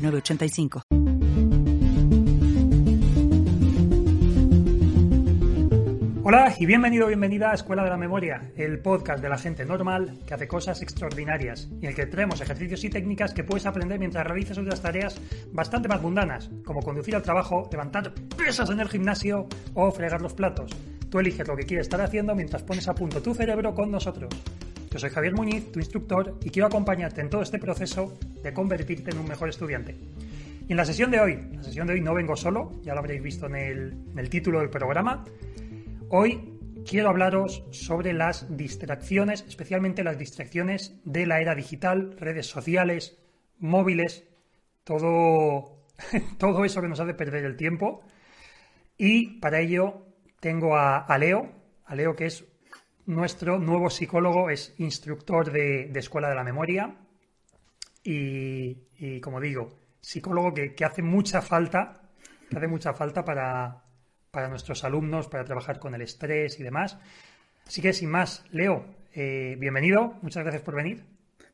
985. Hola y bienvenido, bienvenida a Escuela de la Memoria, el podcast de la gente normal que hace cosas extraordinarias y en el que traemos ejercicios y técnicas que puedes aprender mientras realizas otras tareas bastante más mundanas, como conducir al trabajo, levantar pesas en el gimnasio o fregar los platos. Tú eliges lo que quieres estar haciendo mientras pones a punto tu cerebro con nosotros. Yo soy Javier Muñiz, tu instructor, y quiero acompañarte en todo este proceso de convertirte en un mejor estudiante. Y en la sesión de hoy, la sesión de hoy no vengo solo, ya lo habréis visto en el, título del programa. Hoy quiero hablaros sobre las distracciones, especialmente las distracciones de la era digital, redes sociales, móviles, todo, todo eso que nos hace perder el tiempo. Y para ello tengo a, a Leo, a Leo que es nuestro nuevo psicólogo es instructor de, Escuela de la Memoria y, como digo, psicólogo que, hace mucha falta, que hace mucha falta para, nuestros alumnos, para trabajar con el estrés y demás. Así que sin más, Leo, eh, bienvenido, muchas gracias por venir.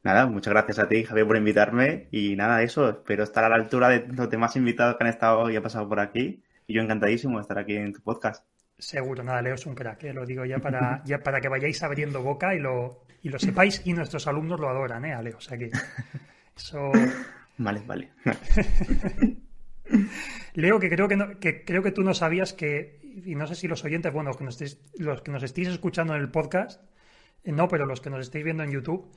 Nada, muchas gracias a ti, Javier, por invitarme y nada, eso, espero estar a la altura de los demás invitados que han estado y han pasado por aquí y yo encantadísimo de estar aquí en tu podcast. Seguro, nada, Leo es un crack, ¿eh? lo digo ya para, ya para que vayáis abriendo boca y lo, y lo sepáis y nuestros alumnos lo adoran, ¿eh, a Leo? O sea que eso... Vale, vale. Leo, que creo que, no, que creo que tú no sabías que, y no sé si los oyentes, bueno, los que nos estéis, los que nos estéis escuchando en el podcast, eh, no, pero los que nos estéis viendo en YouTube,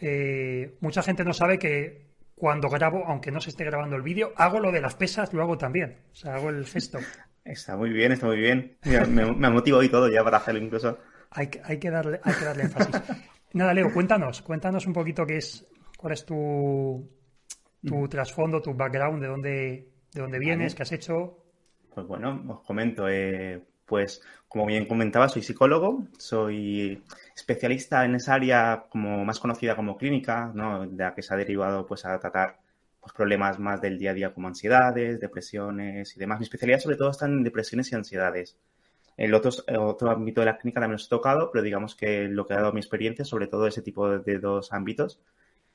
eh, mucha gente no sabe que cuando grabo, aunque no se esté grabando el vídeo, hago lo de las pesas, lo hago también. O sea, hago el gesto. Está muy bien, está muy bien. Me, me motivado y todo ya para hacerlo incluso. Hay que, hay que, darle, hay que darle énfasis. Nada, Leo, cuéntanos, cuéntanos un poquito qué es, cuál es tu, tu mm. trasfondo, tu background, de dónde, de dónde vienes, qué has hecho. Pues bueno, os comento, eh, pues como bien comentaba, soy psicólogo, soy especialista en esa área como más conocida como clínica, ¿no? de la que se ha derivado pues a tratar pues, problemas más del día a día como ansiedades, depresiones y demás. Mi especialidad sobre todo está en depresiones y ansiedades. El otro, otro ámbito de la clínica también los he tocado, pero digamos que lo que ha dado mi experiencia sobre todo ese tipo de, dos ámbitos.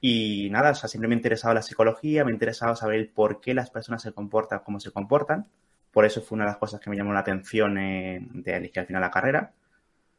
Y nada, o sea, siempre me ha interesado la psicología, me ha interesado saber por qué las personas se comportan como se comportan. Por eso fue una de las cosas que me llamó la atención eh, de elegir al final la carrera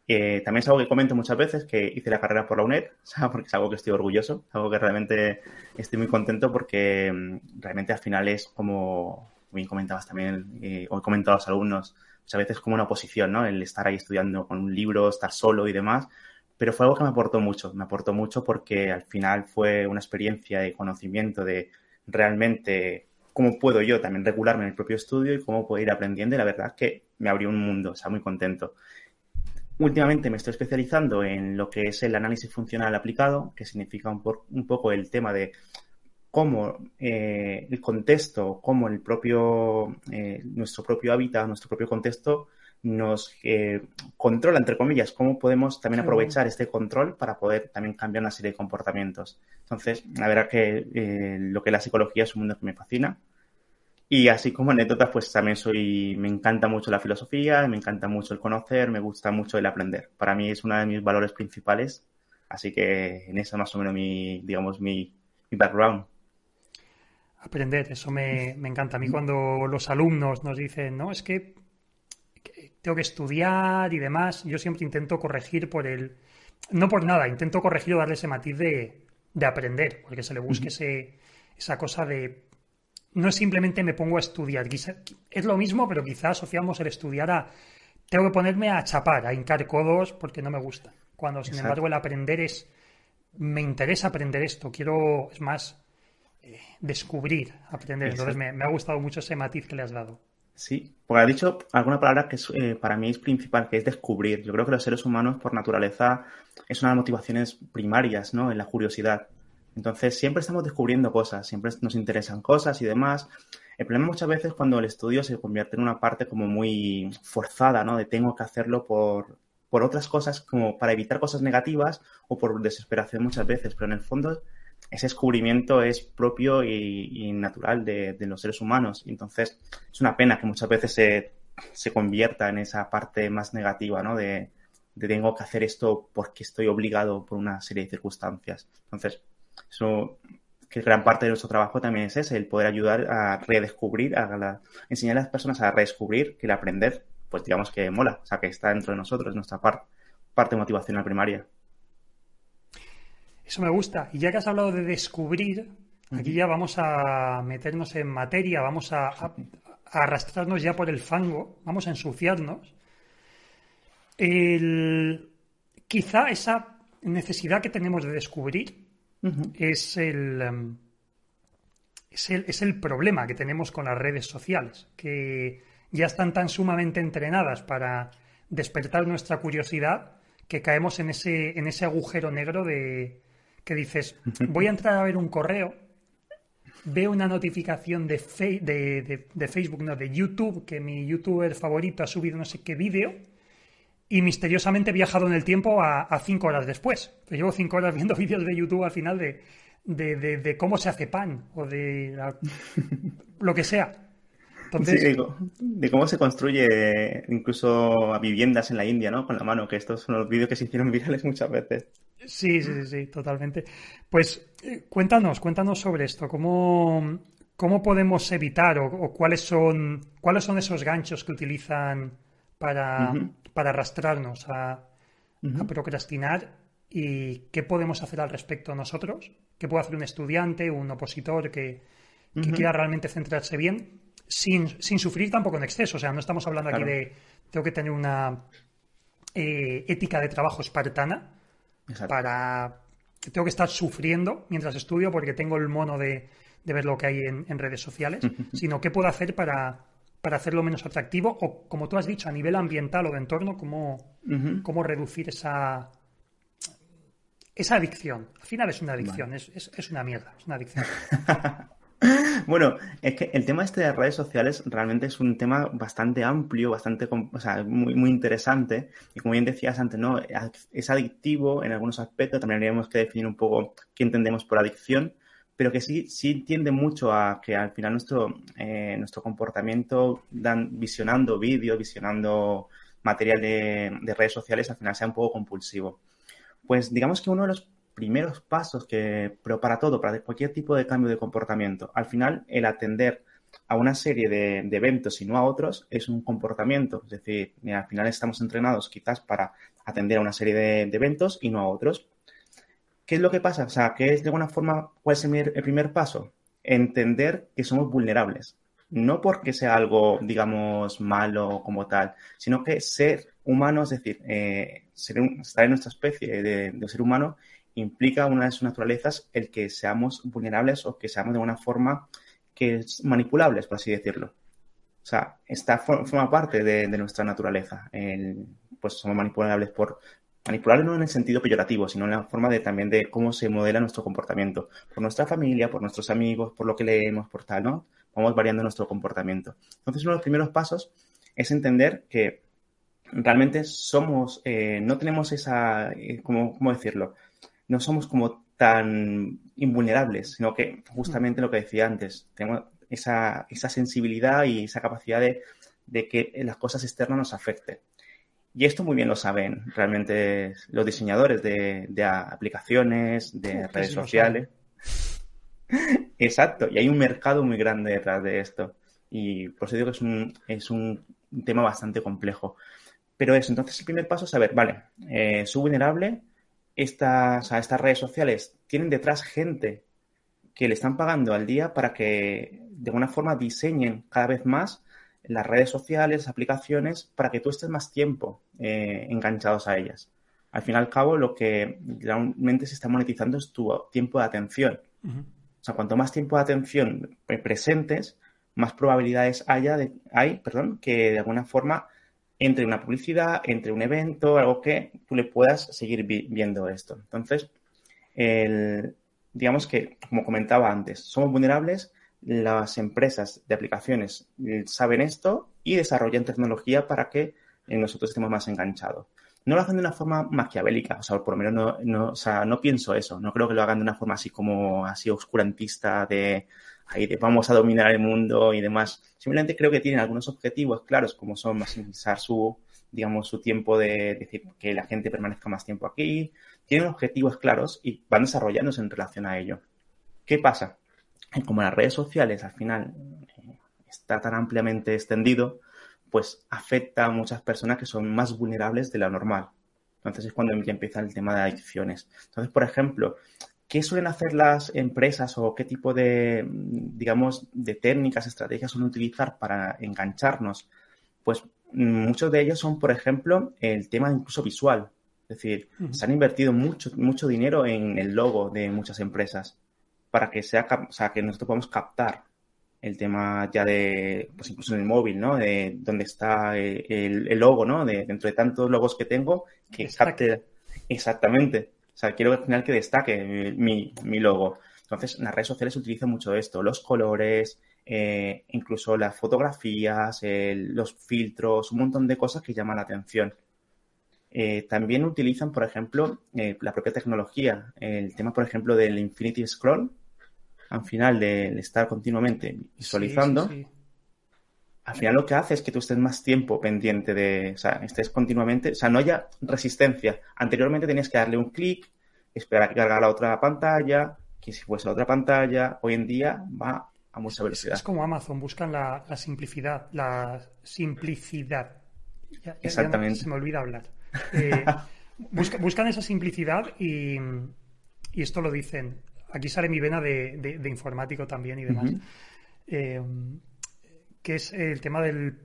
también es algo que comento muchas veces, que hice la carrera por la UNED, porque es algo que estoy orgulloso, algo que realmente estoy muy contento porque mm, realmente al final es como, bien comentabas también, eh, o he comentado a los alumnos, muchas veces como una oposición, ¿no? El estar ahí estudiando con un libro, estar solo y demás, pero fue algo que me aportó mucho, me aportó mucho porque al final fue una experiencia de conocimiento de realmente cómo puedo yo también regularme en el propio estudio y cómo puedo ir aprendiendo y la verdad es que me abrió un mundo, o sea, muy contento. Últimamente me estoy especializando en lo que es el análisis funcional aplicado, que significa un, poco el tema de cómo eh, el contexto, cómo el propio, eh, nuestro propio hábitat, nuestro propio contexto nos eh, controla, entre comillas, cómo podemos también aprovechar este control para poder también cambiar una serie de comportamientos. Entonces, la verdad que lo que es la psicología es un mundo que me fascina y así como anécdotas, pues también soy, me encanta mucho la filosofía, me encanta mucho el conocer, me gusta mucho el aprender. Para mí es uno de mis valores principales, así que en eso más o menos mi, digamos, mi, background. Aprender, eso me, encanta. A mí cuando los alumnos nos dicen, no, es que, tengo que estudiar y demás, yo siempre intento corregir por el, no por nada, intento corregir o darle ese matiz de, aprender, porque se le busque ese, esa cosa de no es simplemente me pongo a estudiar. es lo mismo, pero quizás asociamos el estudiar a tengo que ponerme a chapar, a hincar codos porque no me gusta. Cuando, sin embargo, el aprender es me interesa aprender esto, quiero, es más, eh, descubrir, aprender. Entonces me, ha gustado mucho ese matiz que le has dado. Sí, porque has dicho alguna palabra que eh, para mí es principal, que es descubrir. Yo creo que los seres humanos, por naturaleza, es una de las motivaciones primarias, ¿no? En la curiosidad. Entonces, siempre estamos descubriendo cosas, siempre nos interesan cosas y demás. El problema muchas veces cuando el estudio se convierte en una parte como muy forzada, ¿no? De tengo que hacerlo por, por otras cosas, como para evitar cosas negativas o por desesperación muchas veces, pero en el fondo ese descubrimiento es propio y, natural de, los seres humanos. Entonces, es una pena que muchas veces se, se convierta en esa parte más negativa, ¿no? De, de tengo que hacer esto porque estoy obligado por una serie de circunstancias. Entonces, eso que gran parte de nuestro trabajo también es ese, el poder ayudar a redescubrir, a enseñar a las personas a redescubrir que el aprender, pues digamos que mola, o sea, que está dentro de nosotros, es nuestra parte parte motivacional primaria. Eso me gusta. Y ya que has hablado de descubrir, aquí ya vamos a meternos en materia, vamos a, arrastrarnos ya por el fango, vamos a ensuciarnos. quizá esa necesidad que tenemos de descubrir es, em, es, el, es el problema que tenemos con las redes sociales, que ya están tan sumamente entrenadas para despertar nuestra curiosidad que caemos en ese, en ese agujero negro de que dices, voy a entrar a ver un correo, veo una notificación de, de, Facebook, no, de YouTube, que mi youtuber favorito ha subido no sé qué vídeo, y misteriosamente he viajado en el tiempo a, cinco horas después. llevo cinco horas viendo vídeos de YouTube al final de, de, cómo se hace pan o de lo que sea. sí, de, cómo se construye incluso viviendas en la India, ¿no? Con la mano, que estos son los vídeos que se hicieron virales muchas veces. Sí, sí, sí, totalmente. Pues eh, cuéntanos, cuéntanos sobre esto. ¿Cómo, cómo podemos evitar o, cuáles son cuáles son esos ganchos que utilizan para, para arrastrarnos a, procrastinar y qué podemos hacer al respecto nosotros, qué puede hacer un estudiante, un opositor que, quiera realmente centrarse bien, sin, sufrir tampoco en exceso. O sea, no estamos hablando aquí de tengo que tener una eh, ética de trabajo espartana para tengo que estar sufriendo mientras estudio porque tengo el mono de, ver lo que hay en redes sociales, sino qué puedo hacer para para hacerlo menos atractivo o, como tú has dicho, a nivel ambiental o de entorno, cómo, cómo reducir esa, esa adicción. Al final es una adicción, es, es, una mierda, es una adicción. bueno, es que el tema este de redes sociales realmente es un tema bastante amplio, bastante, o sea, muy, muy interesante. Y como bien decías antes, ¿no? Es adictivo en algunos aspectos. También habríamos que definir un poco qué entendemos por adicción pero que sí, sí tiende mucho a que al final nuestro, eh, nuestro comportamiento visionando vídeos, visionando material de, redes sociales, al final sea un poco compulsivo. Pues digamos que uno de los primeros pasos que, pero para todo, para cualquier tipo de cambio de comportamiento, al final el atender a una serie de, eventos y no a otros es un comportamiento. Es decir, al final estamos entrenados quizás para atender a una serie de eventos y no a otros. ¿Qué es lo que pasa? O sea, ¿qué es de alguna forma, cuál es el primer paso? Entender que somos vulnerables. No porque sea algo, digamos, malo como tal, sino que ser humano, es decir, eh, estar en nuestra especie de, ser humano, implica una de sus naturalezas el que seamos vulnerables o que seamos de alguna forma que es manipulables, por así decirlo. O sea, esta forma parte de, nuestra naturaleza. pues somos manipulables por manipularlo no en el sentido peyorativo, sino en la forma de también de cómo se modela nuestro comportamiento, por nuestra familia, por nuestros amigos, por lo que leemos, por tal, ¿no? Vamos variando nuestro comportamiento. Entonces, uno de los primeros pasos es entender que realmente somos, eh, no tenemos esa, eh, ¿cómo, decirlo? No somos como tan invulnerables, sino que justamente lo que decía antes, tenemos esa, esa sensibilidad y esa capacidad de, de que las cosas externas nos afecten. Y esto muy bien lo saben realmente los diseñadores de, aplicaciones, de redes sociales. Exacto, y hay un mercado muy grande detrás de esto. Y por eso digo que es un, es un tema bastante complejo. Pero eso, entonces el primer paso es saber, vale, eh, soy vulnerable, estas, estas redes sociales tienen detrás gente que le están pagando al día para que de alguna forma diseñen cada vez más las redes sociales, aplicaciones, para que tú estés más tiempo eh, enganchados a ellas. Al fin y al cabo, lo que realmente se está monetizando es tu tiempo de atención. O sea, cuanto más tiempo de atención presentes, más probabilidades haya de, hay perdón, que de alguna forma entre una publicidad, entre un evento, algo que tú le puedas seguir viendo esto. Entonces, el, digamos que, como comentaba antes, somos vulnerables, las empresas de aplicaciones saben esto y desarrollan tecnología para que eh, nosotros estemos más enganchados. No lo hacen de una forma maquiavélica, o sea, por lo menos no, no, o sea, no pienso eso, no creo que lo hagan de una forma así como así oscurantista de, ahí de vamos a dominar el mundo y demás. Simplemente creo que tienen algunos objetivos claros, como son maximizar su, digamos, su tiempo de decir que la gente permanezca más tiempo aquí. Tienen objetivos claros y van desarrollándose en relación a ello. ¿Qué pasa? Como las redes sociales al final eh, está tan ampliamente extendido, pues afecta a muchas personas que son más vulnerables de lo normal. Entonces es cuando ya empieza el tema de adicciones. Entonces, por ejemplo, ¿qué suelen hacer las empresas o qué tipo de, digamos, de técnicas, estrategias suelen utilizar para engancharnos? Pues muchos de ellos son, por ejemplo, el tema incluso visual. Es decir, se han invertido mucho, mucho dinero en el logo de muchas empresas para que sea, o sea, que nosotros podamos captar el tema ya de, pues incluso en el móvil, ¿no? De dónde está el, logo, ¿no? De, dentro de tantos logos que tengo, que capte exactamente. O sea, quiero al final que destaque mi, mi logo. Entonces, en las redes sociales se utiliza mucho esto, los colores, eh, incluso las fotografías, los filtros, un montón de cosas que llaman la atención. Eh, también utilizan, por ejemplo, eh, la propia tecnología. El tema, por ejemplo, del Infinity Scroll, al final de, estar continuamente visualizando, al final lo que hace es que tú estés más tiempo pendiente de, o sea, estés continuamente, o sea, no haya resistencia. Anteriormente tenías que darle un clic, esperar a que cargara la otra pantalla, que si fuese la otra pantalla, hoy en día va a mucha velocidad. Es como Amazon, buscan la, simplicidad, la simplicidad. Exactamente. se me olvida hablar. Eh, buscan esa simplicidad y, esto lo dicen. Aquí sale mi vena de, informático también y demás. Eh, que es el tema del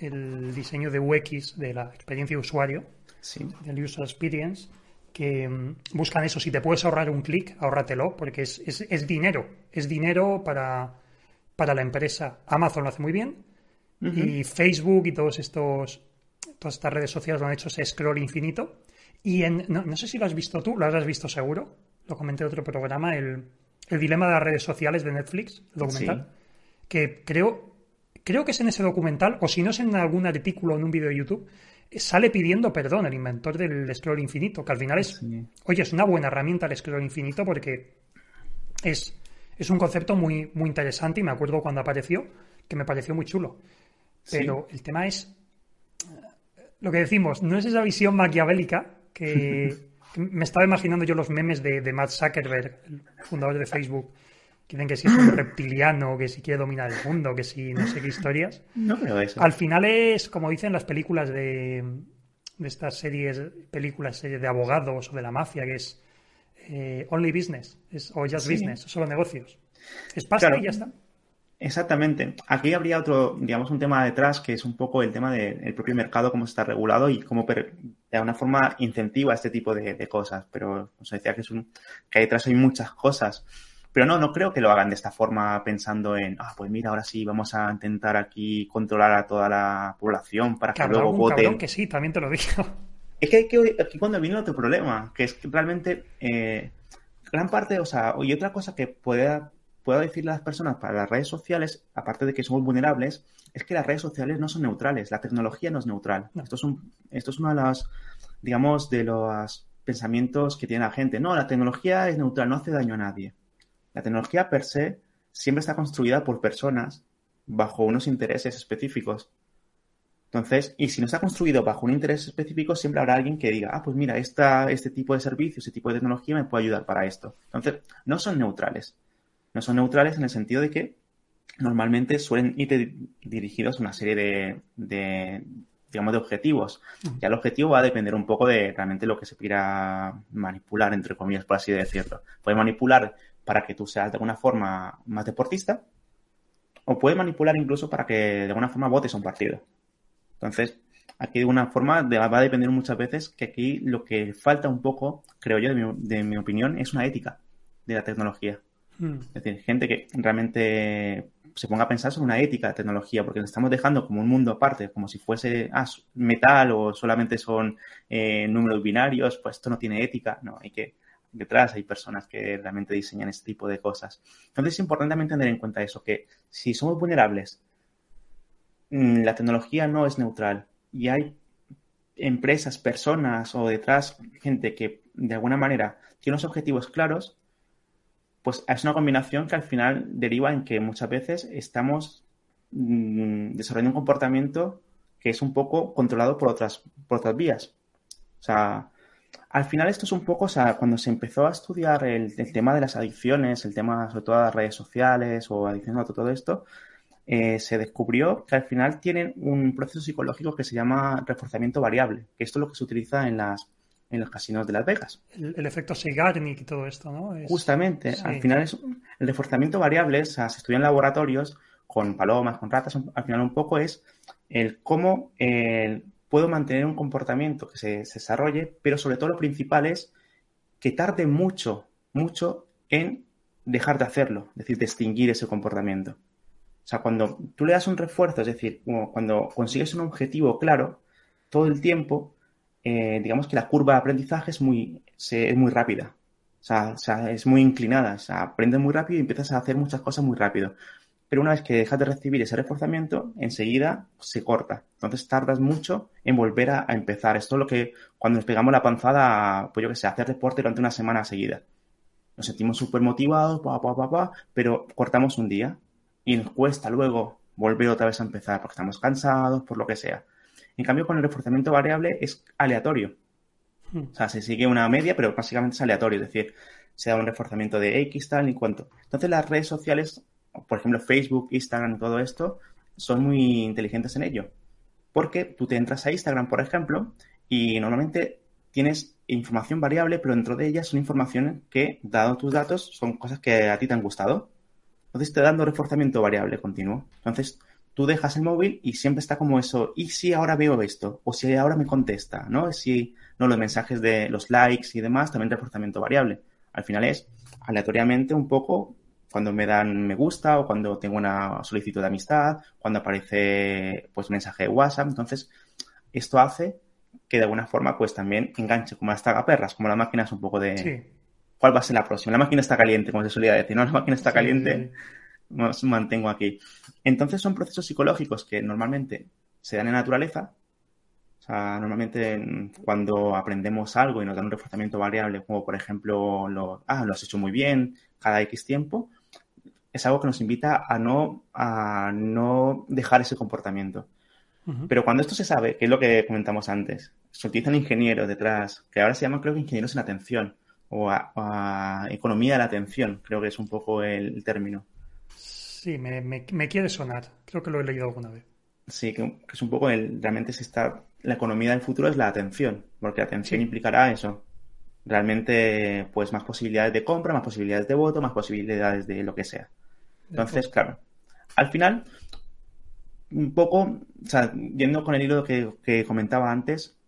el diseño de UX, de la experiencia de usuario, del User Experience, que mm, buscan eso. Si te puedes ahorrar un clic, ahórratelo, porque es, es, dinero. Es dinero para, para la empresa. Amazon lo hace muy bien. Y Facebook y todos estos, todas estas redes sociales lo han hecho ese scroll infinito. Y en, no, sé si lo has visto tú, lo has visto seguro. Lo comenté en otro programa, el, dilema de las redes sociales de Netflix, el documental. Que creo, creo que es en ese documental, o si no es en algún artículo o en un vídeo de YouTube, sale pidiendo perdón el inventor del scroll infinito, que al final es, oye, es una buena herramienta el scroll infinito porque es, es un concepto muy, muy interesante y me acuerdo cuando apareció que me pareció muy chulo. Pero el tema es, lo que decimos, no es esa visión maquiavélica que, me estaba imaginando yo los memes de, de Matt Zuckerberg, el fundador de Facebook, que dicen que si es un reptiliano, que si quiere dominar el mundo, que si no sé qué historias. No creo eso. Al final es, como dicen las películas de, de estas series, películas series de abogados o de la mafia, que es eh, only business, es, o just business, solo negocios. Es pasta y ya está. Exactamente. Aquí habría otro, digamos, un tema detrás que es un poco el tema del propio mercado, cómo está regulado y cómo de alguna forma incentiva este tipo de, cosas. Pero os decía que es un, que detrás hay muchas cosas. Pero no, no creo que lo hagan de esta forma pensando en, ah, pues mira, ahora sí vamos a intentar aquí controlar a toda la población para que, luego voten. que sí, también te lo digo. Es que, que aquí cuando viene otro problema, que es que realmente eh, gran parte, o sea, y otra cosa que pueda, pueda decirle a las personas para las redes sociales, aparte de que somos vulnerables, es que las redes sociales no son neutrales, la tecnología no es neutral. Esto, es un, esto es uno de los, digamos, de los pensamientos que tiene la gente. No, la tecnología es neutral, no hace daño a nadie. La tecnología per se siempre está construida por personas bajo unos intereses específicos. Entonces, y si no está construido bajo un interés específico, siempre habrá alguien que diga, ah, pues mira, esta, este tipo de servicio, este tipo de tecnología me puede ayudar para esto. Entonces, no son neutrales. No son neutrales en el sentido de que normalmente suelen ir dirigidos a una serie de, de digamos, de objetivos. Ya el objetivo va a depender un poco de realmente lo que se quiera manipular, entre comillas, por así decirlo. Puede manipular para que tú seas de alguna forma más deportista, o puede manipular incluso para que de alguna forma votes a un partido. Entonces, aquí de alguna forma va a depender muchas veces que aquí lo que falta un poco, creo yo, de mi, opinión, es una ética de la tecnología. Hmm. Es decir, gente que realmente se ponga a pensar sobre una ética de tecnología, porque nos estamos dejando como un mundo aparte, como si fuese ah, metal o solamente son eh, números binarios, pues esto no tiene ética. No, hay que detrás, hay personas que realmente diseñan este tipo de cosas. Entonces es importante también tener en cuenta eso, que si somos vulnerables, mm, la tecnología no es neutral y hay empresas, personas o detrás gente que de alguna manera tiene unos objetivos claros, pues es una combinación que al final deriva en que muchas veces estamos mm, desarrollando un comportamiento que es un poco controlado por otras, por otras vías. O sea, al final esto es un poco, o sea, cuando se empezó a estudiar el, tema de las adicciones, el tema sobre todo de las redes sociales o adicciones a todo esto, eh, se descubrió que al final tienen un proceso psicológico que se llama reforzamiento variable, que esto es lo que se utiliza en las en los casinos de Las Vegas. El, efecto Zeigarnik y todo esto, ¿no? Justamente, al final es el reforzamiento variable, o sea, se estudia en laboratorios con palomas, con ratas, al final un poco es el cómo puedo mantener un comportamiento que se, desarrolle, pero sobre todo lo principal es que tarde mucho, mucho en dejar de hacerlo, es decir, distinguir ese comportamiento. O sea, cuando tú le das un refuerzo, es decir, cuando consigues un objetivo claro, todo el tiempo, eh, digamos que la curva de aprendizaje es muy, es muy rápida. O sea, es muy inclinada. O sea, aprendes muy rápido y empiezas a hacer muchas cosas muy rápido pero una vez que dejas de recibir ese reforzamiento, enseguida se corta. Entonces tardas mucho en volver a, empezar. Esto es lo que cuando nos pegamos la panzada, pues yo que sé, hacer deporte durante una semana seguida. Nos sentimos súper motivados, pa, pa, pa, pa, pero cortamos un día y nos cuesta luego volver otra vez a empezar porque estamos cansados, por lo que sea. En cambio, con el reforzamiento variable es aleatorio. Hmm. O sea, se sigue una media, pero básicamente es aleatorio. Es decir, se da un reforzamiento de X, tal y cuanto. Entonces, las redes sociales por ejemplo, Facebook, Instagram y todo esto, son muy inteligentes en ello. Porque tú te entras a Instagram, por ejemplo, y normalmente tienes información variable, pero dentro de ellas son informaciones que, dado tus datos, son cosas que a ti te han gustado. Entonces te dando reforzamiento variable continuo. Entonces tú dejas el móvil y siempre está como eso, ¿y si ahora veo esto? O si ahora me contesta, ¿no? Si, no, los mensajes de los likes y demás, también reforzamiento variable. Al final es aleatoriamente un poco cuando me dan me gusta o cuando tengo una solicitud de amistad, cuando aparece pues mensaje de WhatsApp. Entonces, esto hace que de alguna forma pues también enganche como las tagaperras, como la máquina es un poco de cuál va a ser la próxima. La máquina está caliente, como se solía decir, ¿no? La máquina está caliente, nos mantengo aquí. Entonces son procesos psicológicos que normalmente se dan en naturaleza. O sea, normalmente cuando aprendemos algo y nos dan un reforzamiento variable, como por ejemplo, lo, ah, lo has hecho muy bien cada X tiempo, es algo que nos invita a no, a no dejar ese comportamiento. Pero cuando esto se sabe, que es lo que comentamos antes, se utilizan ingenieros detrás, que ahora se llaman creo que ingenieros en atención o a, economía de la atención, creo que es un poco el, término. Sí, me, me, quiere sonar, creo que lo he leído alguna vez. Sí, que, es un poco el, realmente se está, la economía del futuro es la atención, porque la atención implicará eso, realmente pues más posibilidades de compra, más posibilidades de voto, más posibilidades de lo que sea. Entonces, claro, al final, un poco, o sea, yendo con el hilo que, comentaba antes,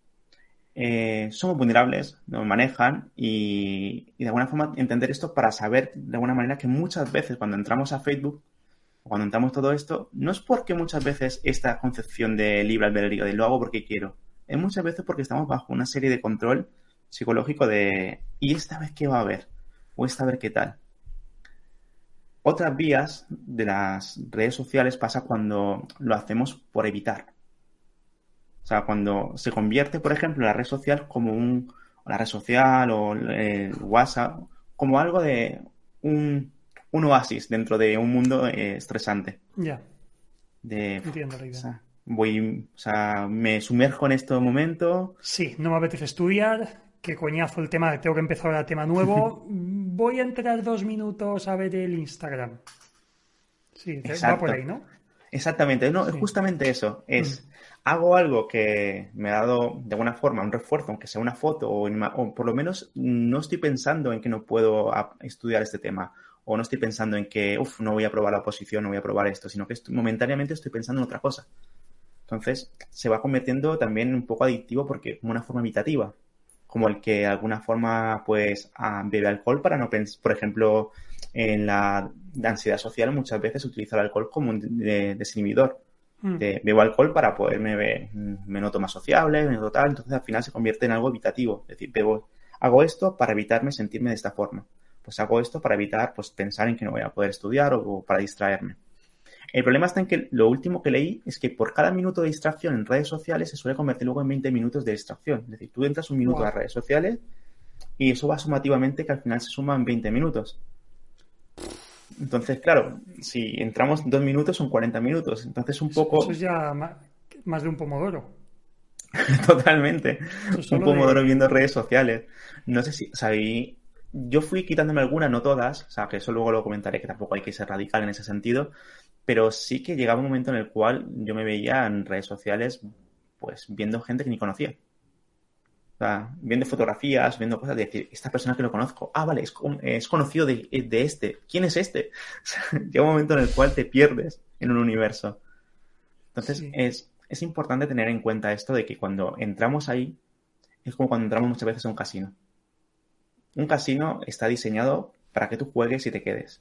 eh, somos vulnerables, nos manejan y, de alguna forma entender esto para saber de alguna manera que muchas veces cuando entramos a Facebook, cuando entramos todo esto, no es porque muchas veces esta concepción de libre albedrío, de lo hago porque quiero, es muchas veces porque estamos bajo una serie de control psicológico de ¿y esta vez qué va a haber? ¿O esta vez qué tal? Otras vías de las redes sociales pasa cuando lo hacemos por evitar. O sea, cuando se convierte, por ejemplo, la red social como un, la red social o el WhatsApp, como algo de un, oasis dentro de un mundo eh, estresante. Ya. De, Entiendo la idea. voy, o sea, me sumerjo en este momento. Sí, no me apetece estudiar, qué coñazo el tema, tengo que empezar a tema nuevo. Voy a entrar dos minutos a ver el Instagram. Sí, va por ahí, ¿no? Exactamente, no, es justamente eso. Es, mm. hago algo que me ha dado de alguna forma un refuerzo, aunque sea una foto, o, o, por lo menos no estoy pensando en que no puedo estudiar este tema, o no estoy pensando en que, uff, no voy a probar la oposición, no voy a probar esto, sino que momentáneamente estoy pensando en otra cosa. Entonces, se va convirtiendo también un poco adictivo porque como una forma imitativa como el que de alguna forma pues ah, bebe alcohol para no pensar, por ejemplo, en la, ansiedad social muchas veces utiliza el alcohol como un desinhibidor. Mm. bebo alcohol para poderme ver, me noto más sociable, me noto tal, entonces al final se convierte en algo evitativo, es decir, bebo hago esto para evitarme sentirme de esta forma. Pues hago esto para evitar pues, pensar en que no voy a poder estudiar o para distraerme. El problema está en que lo último que leí es que por cada minuto de distracción en redes sociales se suele convertir luego en 20 minutos de distracción. Es decir, tú entras un minuto a las redes sociales y eso va sumativamente que al final se suma en 20 minutos. Entonces, claro, si entramos dos minutos son 40 minutos. Entonces, un poco. Eso es ya más de un pomodoro. Totalmente. Un pomodoro viendo redes sociales. No sé si. O sea, yo fui quitándome algunas, no todas. O sea, que eso luego lo comentaré, que tampoco hay que ser radical en ese sentido. Pero sí que llegaba un momento en el cual yo me veía en redes sociales, pues viendo gente que ni conocía. O sea, viendo fotografías, viendo cosas, de decir, esta persona que lo conozco, ah, vale, es, conocido de, este, ¿quién es este? llega un momento en el cual te pierdes en un universo. Entonces, es, es importante tener en cuenta esto de que cuando entramos ahí, es como cuando entramos muchas veces a un casino. Un casino está diseñado para que tú juegues y te quedes.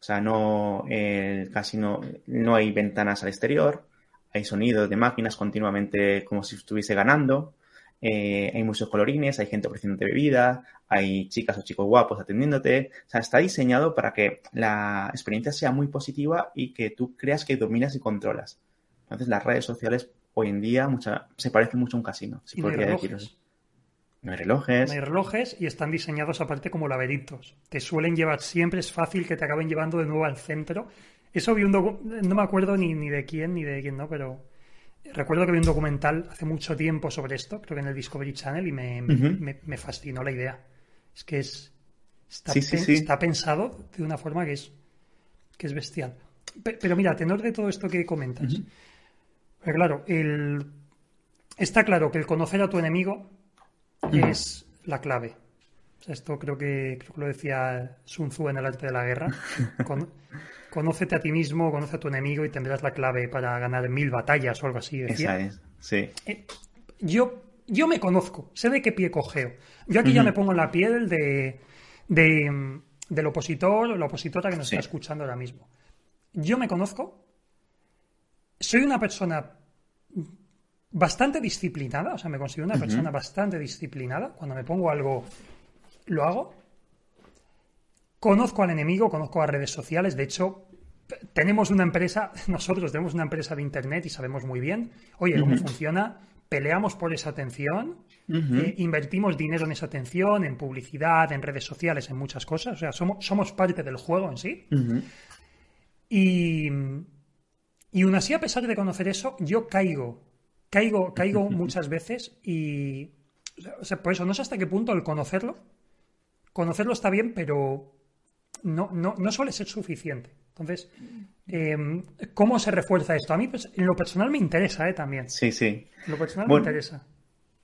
O sea, no, el casino, no hay ventanas al exterior, hay sonidos de máquinas continuamente como si estuviese ganando, eh, hay muchos colorines, hay gente ofreciéndote bebida, hay chicas o chicos guapos atendiéndote. O sea, está diseñado para que la experiencia sea muy positiva y que tú creas que dominas y controlas. Entonces, las redes sociales hoy en día mucha, se parecen mucho a un casino, si podría deciros. No hay relojes. No hay relojes y están diseñados aparte como laberintos. Te suelen llevar siempre, es fácil que te acaben llevando de nuevo al centro. Eso vi un no me acuerdo ni, ni de quién ni de quién no, pero recuerdo que vi un documental hace mucho tiempo sobre esto, creo que en el Discovery Channel, y me, me, fascinó la idea. Es que es está, está, pensado de una forma que es, que es bestial. Pero, mira, tenor de todo esto que comentas. Pero claro, el, está claro que el conocer a tu enemigo es la clave. esto creo que, creo que lo decía Sun Tzu en el arte de la guerra. conócete a ti mismo, conoce a tu enemigo y tendrás la clave para ganar mil batallas o algo así. Esa es, sí. Eh, yo, yo me conozco, sé de qué pie cogeo. Yo aquí ya me pongo en la piel de, de, del opositor o la opositora que nos está escuchando ahora mismo. Yo me conozco, soy una persona bastante disciplinada, o sea, me considero una persona bastante disciplinada. Cuando me pongo algo, lo hago. Conozco al enemigo, conozco las redes sociales. De hecho, tenemos una empresa, nosotros tenemos una empresa de Internet y sabemos muy bien, oye, cómo funciona. Peleamos por esa atención, eh, invertimos dinero en esa atención, en publicidad, en redes sociales, en muchas cosas. O sea, somos, somos parte del juego en sí. Y, y aún así, a pesar de conocer eso, yo caigo Caigo, caigo muchas veces y. O sea, por eso no sé hasta qué punto el conocerlo. Conocerlo está bien, pero no, no, no suele ser suficiente. Entonces, em, ¿cómo se refuerza esto? A mí, pues, en lo personal me interesa, ¿eh? También. Sí, sí. En lo personal me interesa.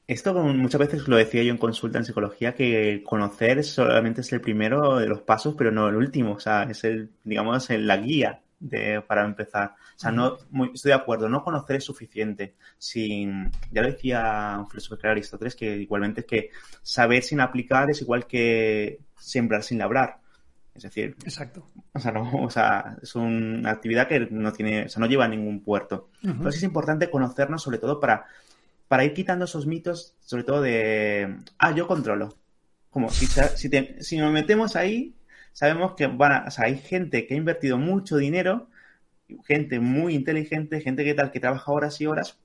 Esto muchas veces lo decía yo en consulta en psicología, que conocer solamente es el primero de los pasos, pero no el último. O sea, es el, digamos, la guía de, para empezar. O sea, no, estoy de acuerdo, no conocer es suficiente. Sin, ya lo decía un filósofo que era Aristóteles, que igualmente es que saber sin aplicar es igual que sembrar sin labrar. Es decir, Exacto. O sea, no, o sea, es una actividad que no tiene, o sea, no lleva a ningún puerto. Entonces es importante conocernos sobre todo para, para ir quitando esos mitos, sobre todo de, ah, yo controlo. Como si, si, si nos metemos ahí, sabemos que van sea, hay gente que ha invertido mucho dinero, gente muy inteligente, gente que tal, que trabaja horas y horas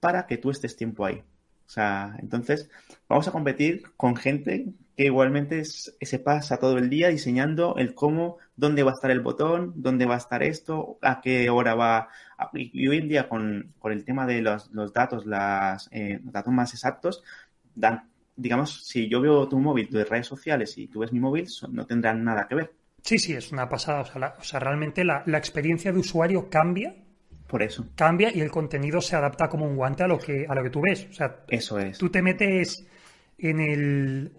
para que tú estés tiempo ahí. O sea, entonces vamos a competir con gente que igualmente se pasa todo el día diseñando el cómo, dónde va a estar el botón, dónde va a estar esto, a qué hora va. y hoy en día con, el tema de los, datos, eh, los datos más exactos, dan digamos, si yo veo tu móvil de redes sociales y tú ves mi móvil, no tendrán nada que ver. Sí, sí, es una pasada. O sea, realmente la, experiencia de usuario cambia. Por eso. Cambia y el contenido se adapta como un guante a lo que, a lo que tú ves. O sea, eso es. Tú te metes en el.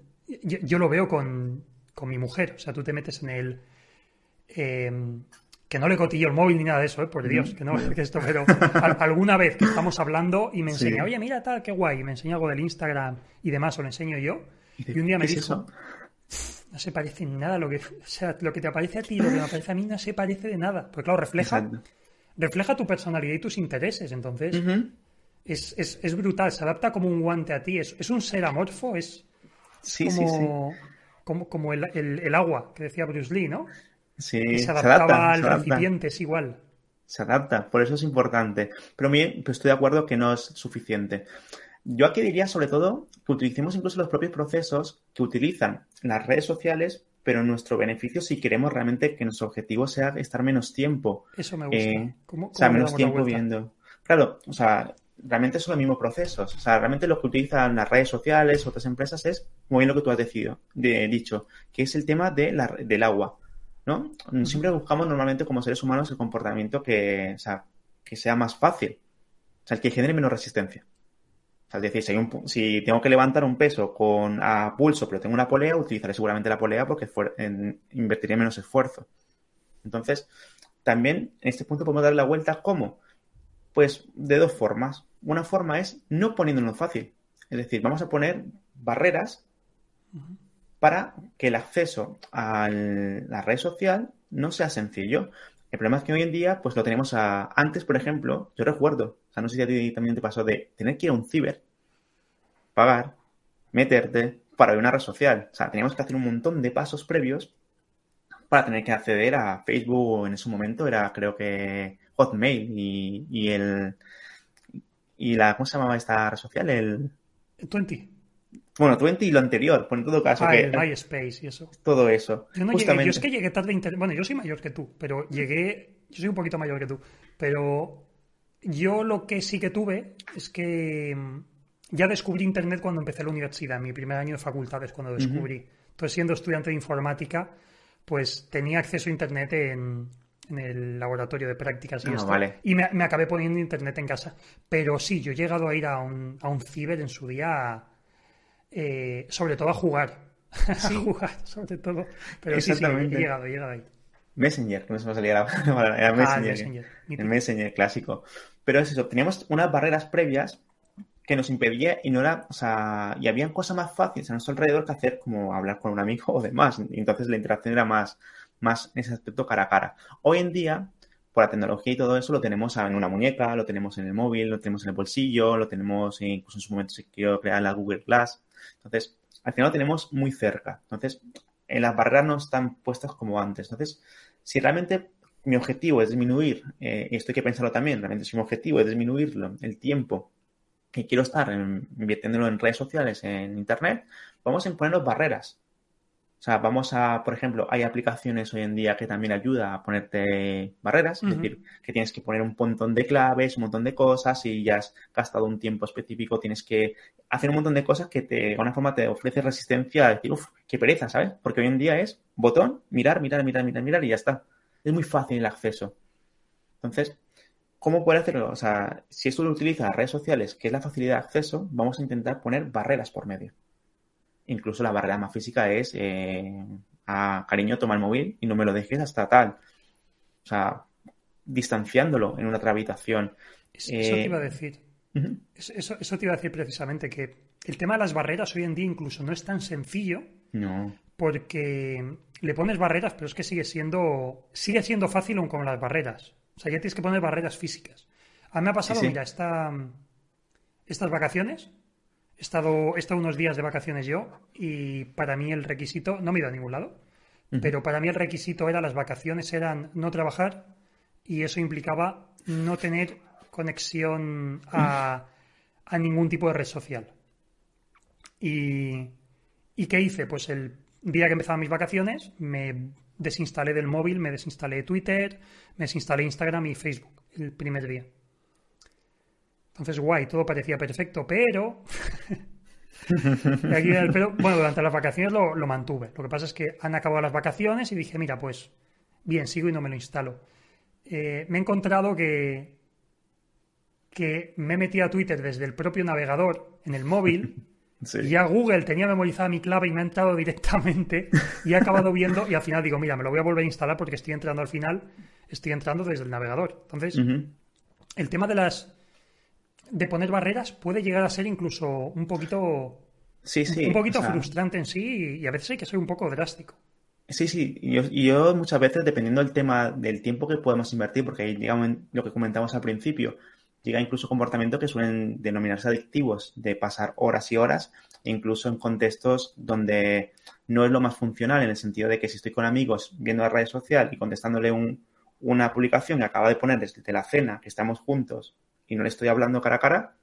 Yo, lo veo con, mi mujer. O sea, tú te metes en el. Em, que no le cotillo el móvil ni nada de eso, ¿eh? por Dios, que no que esto, pero alguna vez que estamos hablando y me enseña, oye, mira tal, qué guay, y me enseña algo del Instagram y demás, o lo enseño yo, y un día me dijo, no se parece ni nada, lo que, o sea, lo que te aparece a ti y lo que me aparece a mí no se parece de nada, porque claro, refleja, refleja tu personalidad y tus intereses, entonces es, es, es, brutal, se adapta como un guante a ti, es, es un ser amorfo, es, Sí, sí. Como, como el, el, agua que decía Bruce Lee, ¿no? Sí, se adaptaba al recipiente, es igual. Se adapta, por eso es importante. Pero pues estoy de acuerdo que no es suficiente. Yo aquí diría sobre todo que utilicemos incluso los propios procesos que utilizan las redes sociales, pero en nuestro beneficio si queremos realmente que nuestro objetivo sea estar menos tiempo. Eso me gusta. Eh, o sea, menos tiempo viendo. Claro, o sea, realmente son los mismos procesos. O sea, realmente lo que utilizan las redes sociales, otras empresas, es muy bien lo que tú has decidido, de, dicho, que es el tema de la, del agua. ¿No? Siempre buscamos normalmente como seres humanos el comportamiento que, sea, que sea más fácil. O sea, el que genere menos resistencia. O sea, es decir, si, si, tengo que levantar un peso con a pulso, pero tengo una polea, utilizaré seguramente la polea porque en, invertiré menos esfuerzo. Entonces, también en este punto podemos dar la vuelta ¿cómo? Pues de dos formas. Una forma es no poniéndolo fácil. Es decir, vamos a poner barreras para que el acceso a la red social no sea sencillo. El problema es que hoy en día, pues lo tenemos a. Antes, por ejemplo, yo recuerdo, o sea, no sé si a ti también te pasó de tener que ir a un ciber, pagar, meterte para ver una red social. O sea, teníamos que hacer un montón de pasos previos para tener que acceder a Facebook en ese momento era, creo que, Hotmail y, y el. Y la, ¿cómo se llamaba esta red social? El. 20. Bueno, 20 y lo anterior, por en todo caso. Ah, que, el MySpace y eso. Todo eso. Yo, no llegué, yo es que llegué tarde. Inter... Bueno, yo soy mayor que tú, pero llegué. Yo soy un poquito mayor que tú. Pero yo lo que sí que tuve es que mm, ya descubrí Internet cuando empecé la universidad, mi primer año de facultades, cuando descubrí. Entonces, siendo estudiante de informática, pues tenía acceso a Internet en, el laboratorio de prácticas y ah, esto. Vale. Y me, acabé poniendo Internet en casa. Pero sí, yo he llegado a ir a un, a un ciber en su día eh, sobre todo a jugar. a jugar, sobre todo. Pero sí, sí, he llegado, he llegado ahí. Messenger, no se me salía la palabra, era ah, Messenger. el Messenger clásico. Pero es eso, teníamos unas barreras previas que nos impedía y no era, o sea, y habían cosas más fáciles a nuestro alrededor que hacer como hablar con un amigo o demás. Y entonces la interacción era más, más en ese aspecto cara a cara. Hoy en día, por la tecnología y todo eso, lo tenemos en una muñeca, lo tenemos en el móvil, lo tenemos en el bolsillo, lo tenemos incluso en su momento si quiero crear la Google Glass. Entonces, al final lo tenemos muy cerca. Entonces, en las barreras no están puestas como antes. Entonces, si realmente mi objetivo es disminuir, eh, y esto hay que pensarlo también, realmente si mi objetivo es disminuirlo, el tiempo que quiero estar invirtiéndolo en redes sociales, en Internet, vamos a imponernos barreras. O sea, vamos a, por ejemplo, hay aplicaciones hoy en día que también ayuda a ponerte barreras, es decir, que tienes que poner un montón de claves, un montón de cosas y ya has gastado un tiempo específico, tienes que hacer un montón de cosas que te, de alguna forma te ofrece resistencia a decir, uff, qué pereza, ¿sabes? Porque hoy en día es botón, mirar, mirar, mirar, mirar, mirar y ya está. Es muy fácil el acceso. Entonces, ¿cómo puede hacerlo? O sea, si esto lo utiliza redes sociales, que es la facilidad de acceso, vamos a intentar poner barreras por medio incluso la barrera más física es, eh, a cariño, toma el móvil y no me lo dejes hasta tal. O sea, distanciándolo en una otra habitación. Eso, te iba a eh, decir. eso, eso, te iba a decir precisamente, que el tema de las barreras hoy en día incluso no es tan sencillo. No. Porque le pones barreras, pero es que sigue siendo, sigue siendo fácil aún con las barreras. O sea, ya tienes que poner barreras físicas. A mí me ha pasado, mira, esta, estas vacaciones He estado, estado unos días de vacaciones yo y para mí el requisito, no me he ido a ningún lado, pero para mí el requisito era las vacaciones eran no trabajar y eso implicaba no tener conexión a, a ningún tipo de red social. Y, ¿Y qué hice? Pues el día que empezaban mis vacaciones me desinstalé del móvil, me desinstalé Twitter, me desinstalé Instagram y Facebook el primer día. Entonces, guay, todo parecía perfecto, pero... bueno, durante las vacaciones lo, mantuve. Lo que pasa es que han acabado las vacaciones y dije, mira, pues bien, sigo y no me lo instalo. Eh, me he encontrado que, que me he metido a Twitter desde el propio navegador en el móvil. Y ya Google tenía memorizada mi clave y me ha entrado directamente y he acabado viendo y al final digo, mira, me lo voy a volver a instalar porque estoy entrando al final, estoy entrando desde el navegador. Entonces, el tema de las de poner barreras puede llegar a ser incluso un poquito, sí, sí, un poquito frustrante en sí y a veces hay que ser un poco drástico. Sí, sí, yo, yo, muchas veces, dependiendo del tema, del tiempo que podemos invertir, porque ahí, digamos, lo que comentamos al principio, llega incluso comportamientos que suelen denominarse adictivos, de pasar horas y horas, incluso en contextos donde no es lo más funcional, en el sentido de que si estoy con amigos viendo la red social y contestándole una publicación que acaba de poner desde la cena, que estamos juntos y no le estoy hablando cara a cara,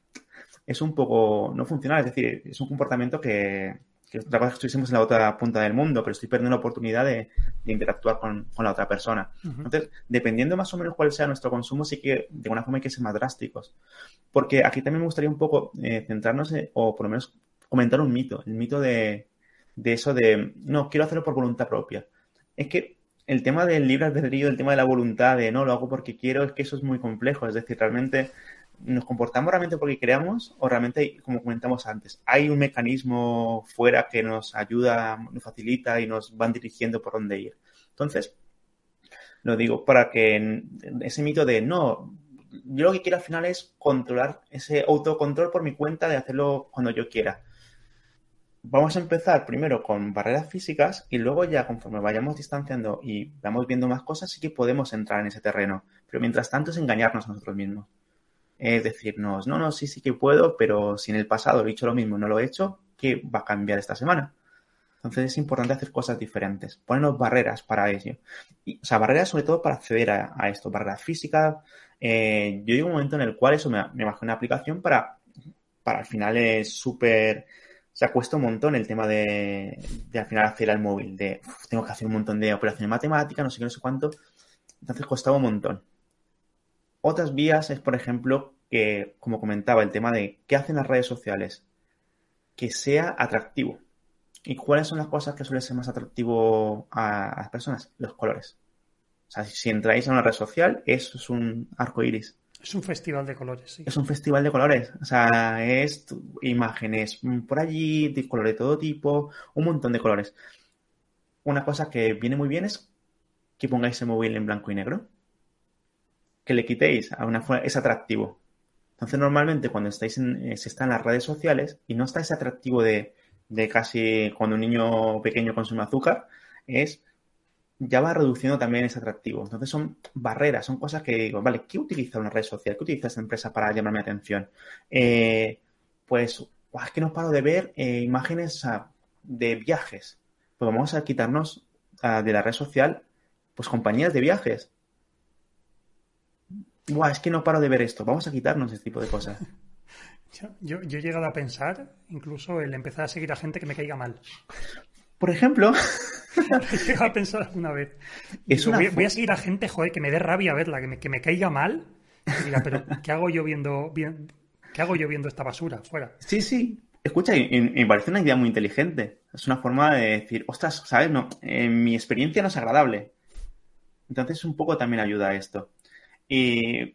es un poco no funcional, es decir, es un comportamiento que, que otra cosa que estuviésemos en la otra punta del mundo, pero estoy perdiendo la oportunidad de, interactuar con, la otra persona. Entonces, dependiendo más o menos cuál sea nuestro consumo, sí que de alguna forma hay que ser más drásticos. Porque aquí también me gustaría un poco eh, centrarnos, o por lo menos comentar un mito, el mito de, de eso de, no, quiero hacerlo por voluntad propia. Es que el tema del libre albedrío, el tema de la voluntad, de no, lo hago porque quiero, es que eso es muy complejo. Es decir, realmente ¿Nos comportamos realmente porque creamos o realmente, como comentamos antes, hay un mecanismo fuera que nos ayuda, nos facilita y nos van dirigiendo por dónde ir? Entonces, lo digo para que ese mito de no, yo lo que quiero al final es controlar ese autocontrol por mi cuenta de hacerlo cuando yo quiera. Vamos a empezar primero con barreras físicas y luego ya conforme vayamos distanciando y vamos viendo más cosas, sí que podemos entrar en ese terreno. Pero mientras tanto es engañarnos nosotros mismos es decirnos, no, no, sí, sí que puedo, pero si en el pasado he hecho lo mismo y no lo he hecho, ¿qué va a cambiar esta semana? Entonces es importante hacer cosas diferentes, ponernos barreras para ello. Y, o sea, barreras sobre todo para acceder a, esto, barreras físicas. Eh, yo digo un momento en el cual eso me, me bajé una aplicación para, para al final es súper... O sea, cuesta un montón el tema de, de al final hacer al móvil, de tengo que hacer un montón de operaciones matemáticas, no sé qué, no sé cuánto. Entonces costaba un montón. Otras vías es, por ejemplo, que, como comentaba, el tema de qué hacen las redes sociales, que sea atractivo. ¿Y cuáles son las cosas que suelen ser más atractivo a, las personas? Los colores. O sea, si entráis a una red social, eso es un arco iris. Es un festival de colores, sí. Es un festival de colores. O sea, es imágenes por allí, de color de todo tipo, un montón de colores. Una cosa que viene muy bien es que pongáis el móvil en blanco y negro que le quitéis a una es atractivo. Entonces, normalmente cuando estáis en, eh, se está en las redes sociales y no está ese atractivo de, casi cuando un niño pequeño consume azúcar, es ya va reduciendo también ese atractivo. Entonces son barreras, son cosas que digo, vale, ¿qué utiliza una red social? ¿Qué utiliza esta empresa para llamar mi atención? Eh, pues es que no paro de ver eh, imágenes de viajes. Pues vamos a quitarnos de la red social pues compañías de viajes. Buah, es que no paro de ver esto, vamos a quitarnos este tipo de cosas. Yo, yo he llegado a pensar incluso el empezar a seguir a gente que me caiga mal. Por ejemplo. he llegado a pensar alguna vez. voy, a seguir a gente, joder, que me dé rabia verla, que me, que me caiga mal. Y diga, pero ¿qué hago yo viendo, bien, ¿qué hago yo viendo esta basura fuera? Sí, sí. Escucha, me parece una idea muy inteligente. Es una forma de decir, ostras, ¿sabes? No, en mi experiencia no es agradable. Entonces, un poco también ayuda a esto. Y,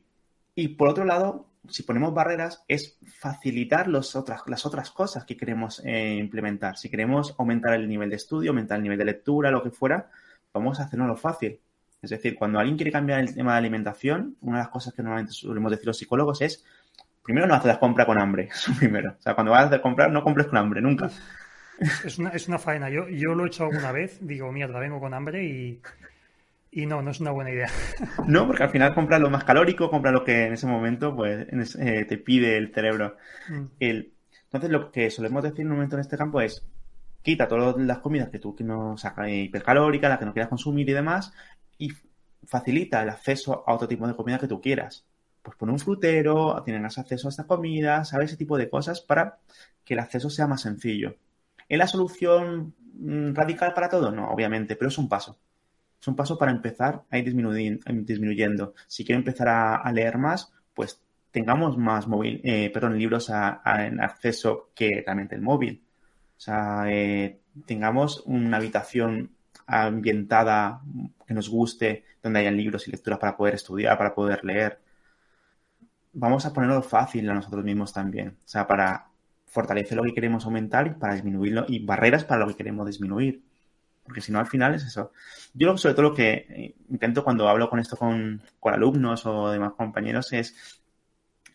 por otro lado, si ponemos barreras, es facilitar los otras, las otras cosas que queremos eh, implementar. Si queremos aumentar el nivel de estudio, aumentar el nivel de lectura, lo que fuera, vamos a hacerlo fácil. Es decir, cuando alguien quiere cambiar el tema de alimentación, una de las cosas que normalmente solemos decir los psicólogos es, primero no haces compra con hambre, eso primero. O sea, cuando vas a comprar, no compres con hambre, nunca. Es una, es una faena. Yo, yo lo he hecho alguna vez, digo, mierda, vengo con hambre y y no, no es una buena idea. No, porque al final compras lo más calórico, compras lo que en ese momento pues eh, te pide el cerebro. Mm. El... Entonces, lo que solemos decir en un momento en este campo es quita todas las comidas que tú que no sacas hipercalóricas, las que no quieras consumir y demás, y facilita el acceso a otro tipo de comida que tú quieras. Pues pon un frutero, tienes acceso a esta comida, ¿sabes? Ese tipo de cosas para que el acceso sea más sencillo. ¿Es la solución mm, radical para todo? No, obviamente, pero es un paso es un paso para empezar a ir disminuyendo. Si quiero empezar a, leer más, pues tengamos más móvil, eh, perdón, libros en acceso que realmente el móvil. O sea, eh, tengamos una habitación ambientada que nos guste, donde hayan libros y lecturas para poder estudiar, para poder leer. Vamos a ponerlo fácil a nosotros mismos también. O sea, para fortalecer lo que queremos aumentar y para disminuirlo, y barreras para lo que queremos disminuir porque si no al final es eso. Yo sobre todo lo que eh, intento cuando hablo con esto con, alumnos o demás compañeros es,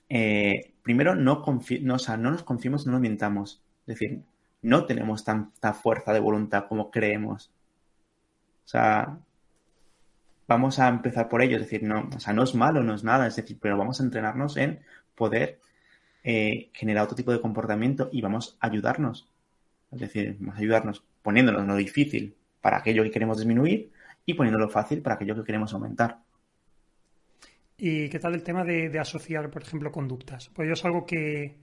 eh, primero, no, no, no nos confiemos, no nos mintamos. Es decir, no tenemos tanta fuerza de voluntad como creemos. O sea, vamos a empezar por ello. Es decir, no, o sea, no es malo, no es nada, es decir, pero vamos a entrenarnos en poder eh, generar otro tipo de comportamiento y vamos a ayudarnos. Es decir, vamos a ayudarnos poniéndonos lo difícil para aquello que queremos disminuir y poniéndolo fácil para aquello que queremos aumentar. ¿Y qué tal el tema de, asociar, por ejemplo, conductas? Pues yo es algo que,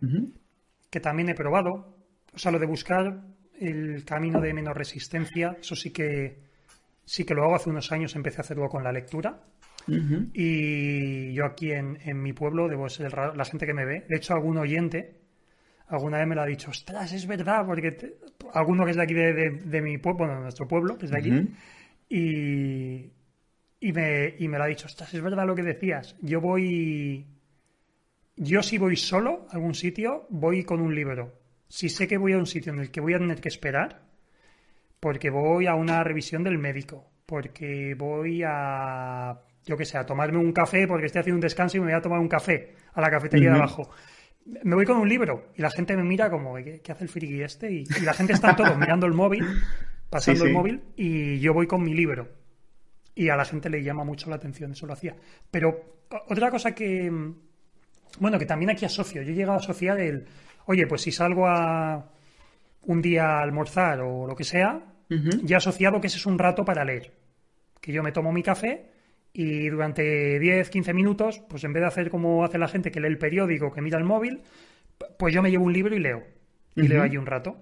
que también he probado. O sea, lo de buscar el camino de menos resistencia, eso sí que sí que lo hago. Hace unos años empecé a hacerlo con la lectura. Y yo aquí en, mi pueblo debo ser la gente que me ve. De hecho, algún oyente alguna vez me lo ha dicho, ostras, es verdad, porque alguno que es de aquí de, mi pueblo, bueno, de nuestro pueblo, que es de aquí, y, y, me, y me lo ha dicho, ostras, es verdad lo que decías. Yo voy, yo si voy solo a algún sitio, voy con un libro. Si sé que voy a un sitio en el que voy a tener que esperar, porque voy a una revisión del médico, porque voy a, yo qué sé, a tomarme un café, porque estoy haciendo un descanso y me voy a tomar un café a la cafetería de abajo. Me voy con un libro y la gente me mira como, ¿qué, hace el friki este? Y, la gente está todo mirando el móvil, pasando el móvil, y yo voy con mi libro. Y a la gente le llama mucho la atención, eso lo hacía. Pero otra cosa que, bueno, que también aquí asocio, yo he llegado a asociar el, oye, pues si salgo a un día a almorzar o lo que sea, ya he asociado que ese es un rato para leer. Que yo me tomo mi café y durante 10, 15 minutos, pues en vez de hacer como hace la gente que lee el periódico, que mira el móvil, pues yo me llevo un libro y leo. Y leo allí un rato.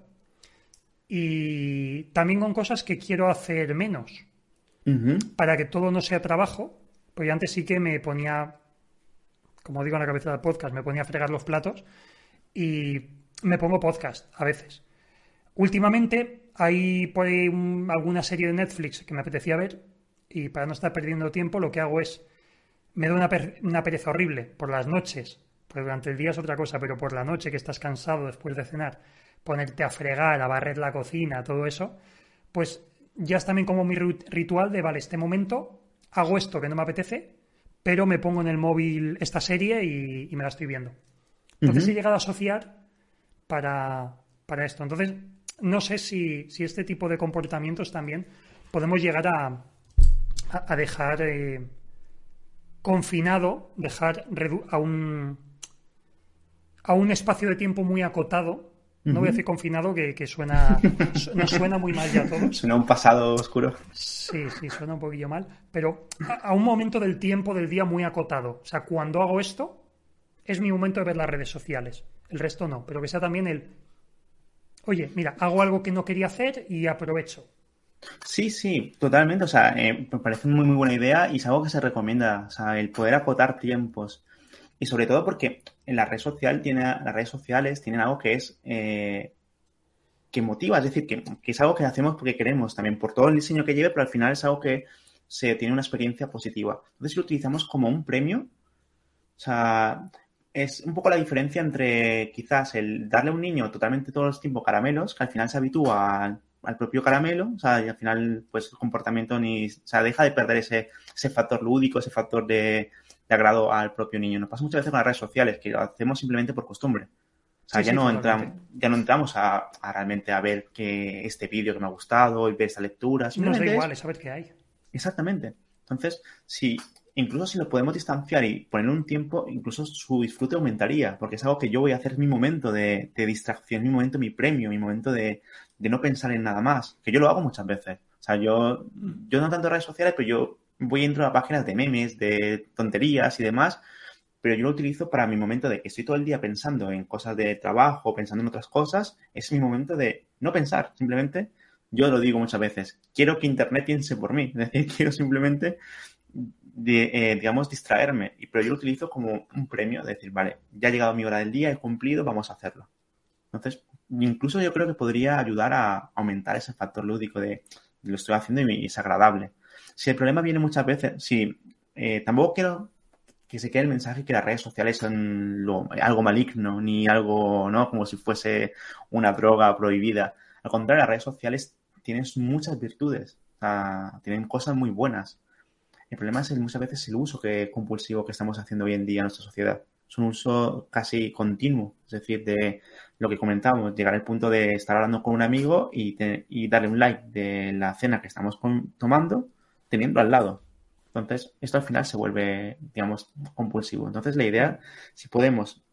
Y también con cosas que quiero hacer menos. Para que todo no sea trabajo. Pues antes sí que me ponía, como digo en la cabeza del podcast, me ponía a fregar los platos. Y me pongo podcast a veces. Últimamente hay por ahí alguna serie de Netflix que me apetecía ver y para no estar perdiendo tiempo lo que hago es, me da una, pereza horrible por las noches, pues durante el día es otra cosa, pero por la noche que estás cansado después de cenar, ponerte a fregar, a barrer la cocina, todo eso, pues ya es también como mi ritual de, vale, este momento hago esto que no me apetece, pero me pongo en el móvil esta serie y, me la estoy viendo. Entonces he llegado a asociar para, para esto. Entonces, no sé si, si, este tipo de comportamientos también podemos llegar a, a, dejar eh, confinado, dejar a un, a un espacio de tiempo muy acotado. No voy a decir confinado, que, suena, nos suena muy mal ya todo. Suena un pasado oscuro. Sí, sí, suena un poquillo mal. Pero a, un momento del tiempo del día muy acotado. O sea, cuando hago esto, es mi momento de ver las redes sociales. El resto no. Pero que sea también el. Oye, mira, hago algo que no quería hacer y aprovecho. Sí, sí, totalmente. O sea, eh, me parece muy, muy buena idea y es algo que se recomienda. O sea, el poder acotar tiempos. Y sobre todo porque en la red social tiene, las redes sociales tienen algo que es eh, que motiva, es decir, que, es algo que hacemos porque queremos, también por todo el diseño que lleve, pero al final es algo que se tiene una experiencia positiva. Entonces, si lo utilizamos como un premio, o sea, es un poco la diferencia entre quizás el darle a un niño totalmente todo el tiempo caramelos, que al final se habitúa al propio caramelo, o sea, y al final, pues el comportamiento ni, o sea, deja de perder ese, ese factor lúdico, ese factor de, agrado al propio niño. Nos pasa muchas veces con las redes sociales, que lo hacemos simplemente por costumbre. O sea, ya, no entramos, ya no entramos a, realmente a ver que este vídeo que me ha gustado y ver esta lectura. Nos da igual, es saber qué hay. Exactamente. Entonces, si incluso si lo podemos distanciar y poner un tiempo, incluso su disfrute aumentaría, porque es algo que yo voy a hacer mi momento de, de distracción, mi momento, mi premio, mi momento de, de no pensar en nada más, que yo lo hago muchas veces. O sea, yo, yo no tanto redes sociales, pero yo voy entro a páginas de memes, de tonterías y demás, pero yo lo utilizo para mi momento de que estoy todo el día pensando en cosas de trabajo, pensando en otras cosas, es mi momento de no pensar, simplemente, yo lo digo muchas veces, quiero que Internet piense por mí, es decir, quiero simplemente, eh, digamos, distraerme, pero yo lo utilizo como un premio, de decir, vale, ya ha llegado mi hora del día, he cumplido, vamos a hacerlo. Entonces, incluso yo creo que podría ayudar a aumentar ese factor lúdico de lo estoy haciendo y es agradable. Si el problema viene muchas veces, si eh, tampoco quiero que se quede el mensaje que las redes sociales son algo maligno, ni algo, ¿no? Como si fuese una droga prohibida. Al contrario, las redes sociales tienen muchas virtudes, tienen cosas muy buenas. El problema es muchas veces el uso que compulsivo que estamos haciendo hoy en día en nuestra sociedad es un uso casi continuo, es decir, de lo que comentábamos, llegar al punto de estar hablando con un amigo y, darle un like de la cena que estamos tomando teniendo al lado. Entonces, esto al final se vuelve, digamos, compulsivo. Entonces, la idea, si podemos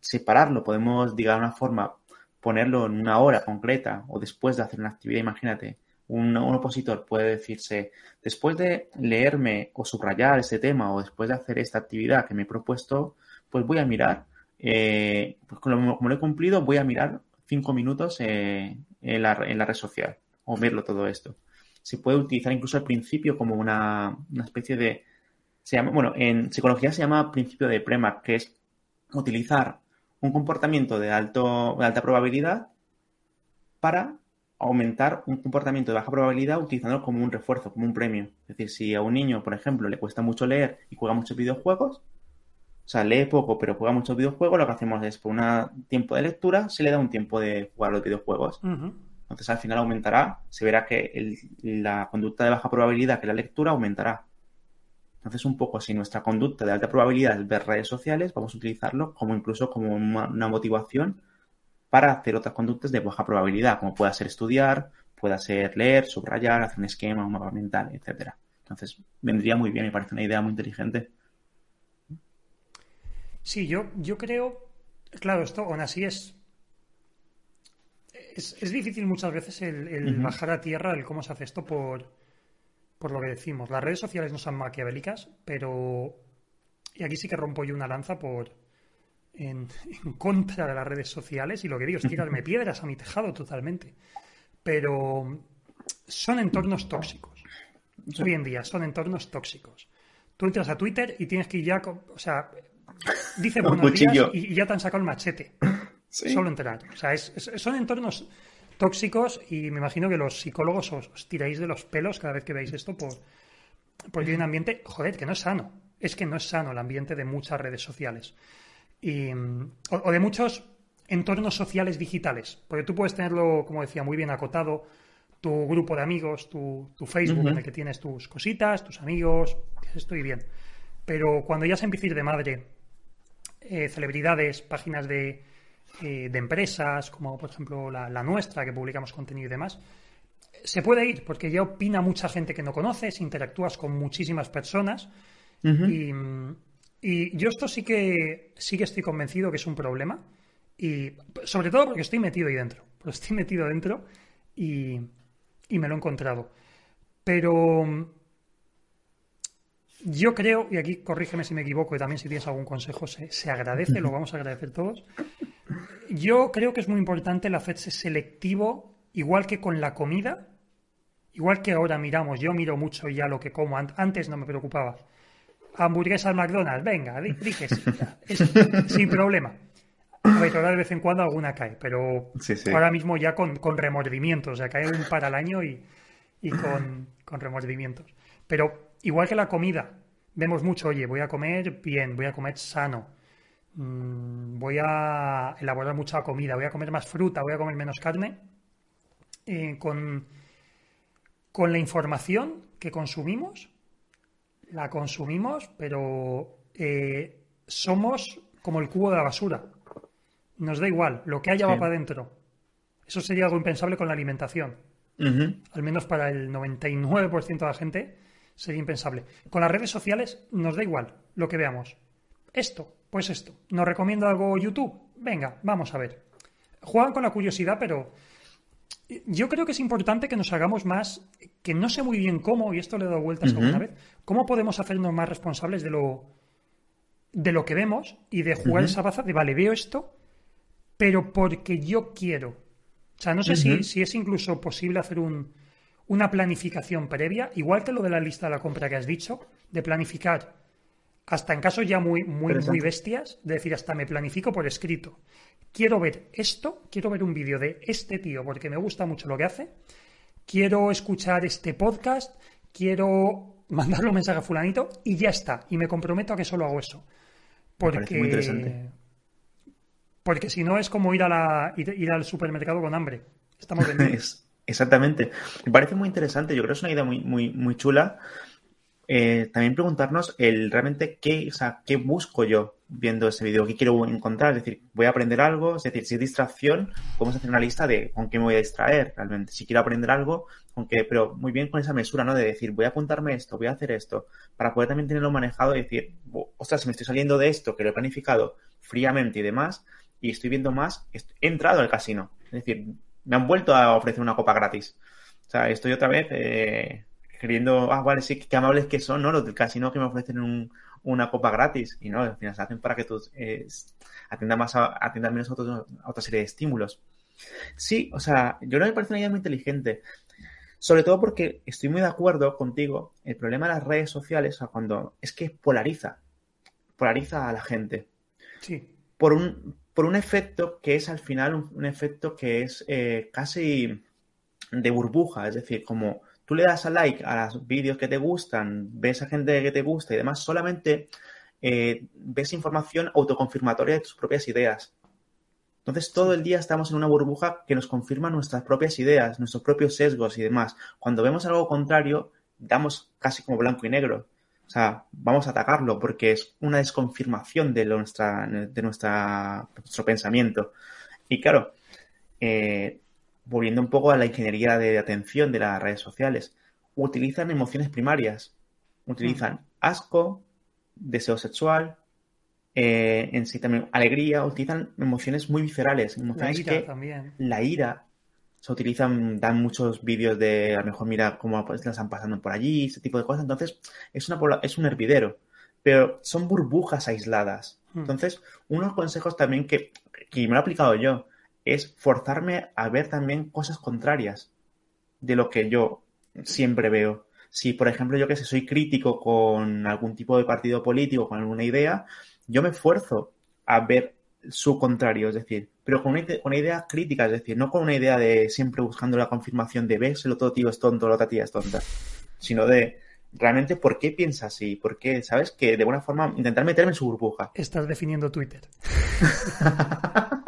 separarlo, podemos, digamos, una forma, ponerlo en una hora concreta o después de hacer una actividad, imagínate, un, opositor puede decirse, después de leerme o subrayar ese tema o después de hacer esta actividad que me he propuesto, pues voy a mirar, eh, pues como, lo he cumplido, voy a mirar cinco minutos eh, en, la, en la red social o verlo todo esto se puede utilizar incluso al principio como una, especie de... Se llama, bueno, en psicología se llama principio de Prema, que es utilizar un comportamiento de, alto, de alta probabilidad para aumentar un comportamiento de baja probabilidad utilizándolo como un refuerzo, como un premio. Es decir, si a un niño, por ejemplo, le cuesta mucho leer y juega muchos videojuegos, sea, lee poco pero juega muchos videojuegos, lo que hacemos es por un tiempo de lectura se le da un tiempo de jugar los videojuegos. Entonces al final aumentará, se verá que la conducta de baja probabilidad, que la lectura, aumentará. Entonces un poco si nuestra conducta de alta probabilidad es ver redes sociales, vamos a utilizarlo como incluso como una, motivación para hacer otras conductas de baja probabilidad, como pueda ser estudiar, pueda ser leer, subrayar, hacer un esquema, un mapa mental, etcétera. Entonces vendría muy bien, me parece una idea muy inteligente. Sí, yo, yo creo, claro, esto aún así es es, difícil muchas veces el, bajar a tierra el cómo se hace esto por, por lo que decimos. Las redes sociales no son maquiavélicas, pero. Y aquí sí que rompo yo una lanza por. En, contra de las redes sociales y lo que digo es tirarme piedras a mi tejado totalmente. Pero son entornos tóxicos. Hoy en día son entornos tóxicos. Tú entras a Twitter y tienes que ir ya, o sea, dice buenos días y, ya te han sacado el machete. Solo entrar. O sea, son entornos tóxicos y me imagino que los psicólogos os, tiráis de los pelos cada vez que veis esto por, porque hay un ambiente, joder, que no es sano. Es que no es sano el ambiente de muchas redes sociales. Y, o, de muchos entornos sociales digitales. Porque tú puedes tenerlo, como decía, muy bien acotado, tu grupo de amigos, tu, Facebook en el que tienes tus cositas, tus amigos, estoy bien. Pero cuando ya se empieza a ir de madre, eh, celebridades, páginas de, eh, de empresas, como por ejemplo la, nuestra, que publicamos contenido y demás, se puede ir porque ya opina mucha gente que no conoces, interactúas con muchísimas personas y, yo esto sí que sí que estoy convencido que es un problema y sobre todo porque estoy metido ahí dentro, porque estoy metido dentro y, me lo he encontrado. Pero yo creo, y aquí corrígeme si me equivoco y también si tienes algún consejo, se, se agradece, lo vamos a agradecer todos. Yo creo que es muy importante el hacerse selectivo, igual que con la comida, igual que ahora miramos, yo miro mucho ya lo que como, antes no me preocupaba. Hamburguesa al McDonald's, venga, dije sí, sin problema. A ver, ahora de vez en cuando alguna cae, pero ahora mismo ya con, remordimientos, o sea, cae un para al año y, con, con remordimientos. Pero igual que la comida, vemos mucho, oye, voy a comer bien, voy a comer sano, Mm, voy a elaborar mucha comida, voy a comer más fruta, voy a comer menos carne, eh, con, con la información que consumimos, la consumimos, pero eh, somos como el cubo de la basura. Nos da igual, lo que haya va para adentro. Eso sería algo impensable con la alimentación. Al menos para el 99% de la gente sería impensable. Con las redes sociales nos da igual lo que veamos. Esto, pues esto. ¿Nos recomiendo algo YouTube? Venga, vamos a ver. Juegan con la curiosidad, pero yo creo que es importante que nos hagamos más, que no sé muy bien cómo, y esto le he dado vueltas alguna vez, cómo podemos hacernos más responsables de lo, de lo que vemos y de jugar esa baza de, vale, veo esto, pero porque yo quiero. O sea, no sé si, si, es incluso posible hacer un, una planificación previa, igual que lo de la lista de la compra que has dicho, de planificar hasta en casos ya muy, muy, muy bestias, de decir, hasta me planifico por escrito. Quiero ver esto, quiero ver un vídeo de este tío porque me gusta mucho lo que hace, quiero escuchar este podcast, quiero mandarle un mensaje a fulanito y ya está. Y me comprometo a que solo hago eso. Porque, muy interesante. Porque si no es como ir, a la, ir, al supermercado con hambre. Estamos Exactamente. Me parece muy interesante. Yo creo que es una idea muy, muy, muy chula eh, también preguntarnos el realmente qué, o sea, qué busco yo viendo ese vídeo, qué quiero encontrar, es decir, voy a aprender algo, es decir, si es distracción, podemos hacer una lista de con qué me voy a distraer realmente. Si quiero aprender algo, aunque, pero muy bien con esa mesura, ¿no? De decir, voy a apuntarme esto, voy a hacer esto, para poder también tenerlo manejado y decir, ostras, si me estoy saliendo de esto, que lo he planificado fríamente y demás, y estoy viendo más, he entrado al casino. Es decir, me han vuelto a ofrecer una copa gratis. O sea, estoy otra vez eh, queriendo, ah, vale, sí, qué amables que son, ¿no? Los del casino que me ofrecen un, una copa gratis. Y no, al final se hacen para que tú eh, atiendas más a, atiendas menos a, otra serie de estímulos. Sí, o sea, yo creo que me parece una idea muy inteligente. Sobre todo porque estoy muy de acuerdo contigo. El problema de las redes sociales, o sea, cuando es que polariza. Polariza a la gente. Sí. Por un, por un efecto que es al final un, efecto que es eh, casi de burbuja. Es decir, como tú le das a like a los vídeos que te gustan, ves a gente que te gusta y demás, solamente eh, ves información autoconfirmatoria de tus propias ideas. Entonces todo el día estamos en una burbuja que nos confirma nuestras propias ideas, nuestros propios sesgos y demás. Cuando vemos algo contrario, damos casi como blanco y negro. O sea, vamos a atacarlo porque es una desconfirmación de, nuestra, de nuestra, nuestro pensamiento. Y claro, eh, volviendo un poco a la ingeniería de atención de las redes sociales, utilizan emociones primarias. Utilizan mm. asco, deseo sexual, eh, en sí también alegría, utilizan emociones muy viscerales. Emociones la ira también. La ira. Se utilizan, dan muchos vídeos de a lo mejor mira cómo las están pasando por allí, ese tipo de cosas. Entonces, es, una, es un hervidero. Pero son burbujas aisladas. Mm. Entonces, unos consejos también que, que me lo he aplicado yo es forzarme a ver también cosas contrarias de lo que yo siempre veo. Si, por ejemplo, yo que sé, soy crítico con algún tipo de partido político, con alguna idea, yo me esfuerzo a ver su contrario, es decir, pero con una, idea crítica, es decir, no con una idea de siempre buscando la confirmación de ves, el otro tío es tonto, la otra tía es tonta, sino de realmente por qué piensa así, por qué, ¿sabes? Que de alguna forma intentar meterme en su burbuja. Estás definiendo Twitter.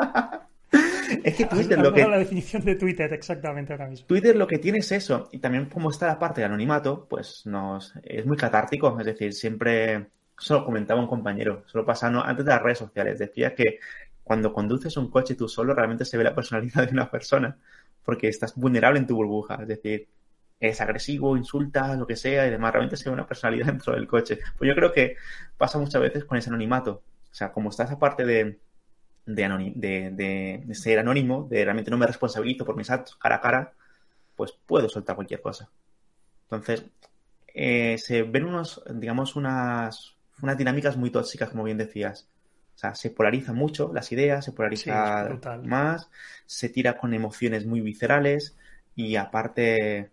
Es que Twitter lo que... la definición de Twitter exactamente ahora mismo. Twitter lo que tiene es eso. Y también como está la parte del anonimato, pues nos es muy catártico. Es decir, siempre... Eso comentaba un compañero. Solo pasando antes de las redes sociales. Decía que cuando conduces un coche tú solo, realmente se ve la personalidad de una persona. Porque estás vulnerable en tu burbuja. Es decir, es agresivo, insulta, lo que sea, y demás. Realmente se ve una personalidad dentro del coche. Pues yo creo que pasa muchas veces con ese anonimato. O sea, como está esa parte de de, ser anónimo, de realmente no me responsabilizo por mis actos cara a cara, pues puedo soltar cualquier cosa. Entonces, eh, se ven unos, digamos, unas, unas dinámicas muy tóxicas, como bien decías. O sea, se polariza mucho las ideas, se polariza más, se tira con emociones muy viscerales y aparte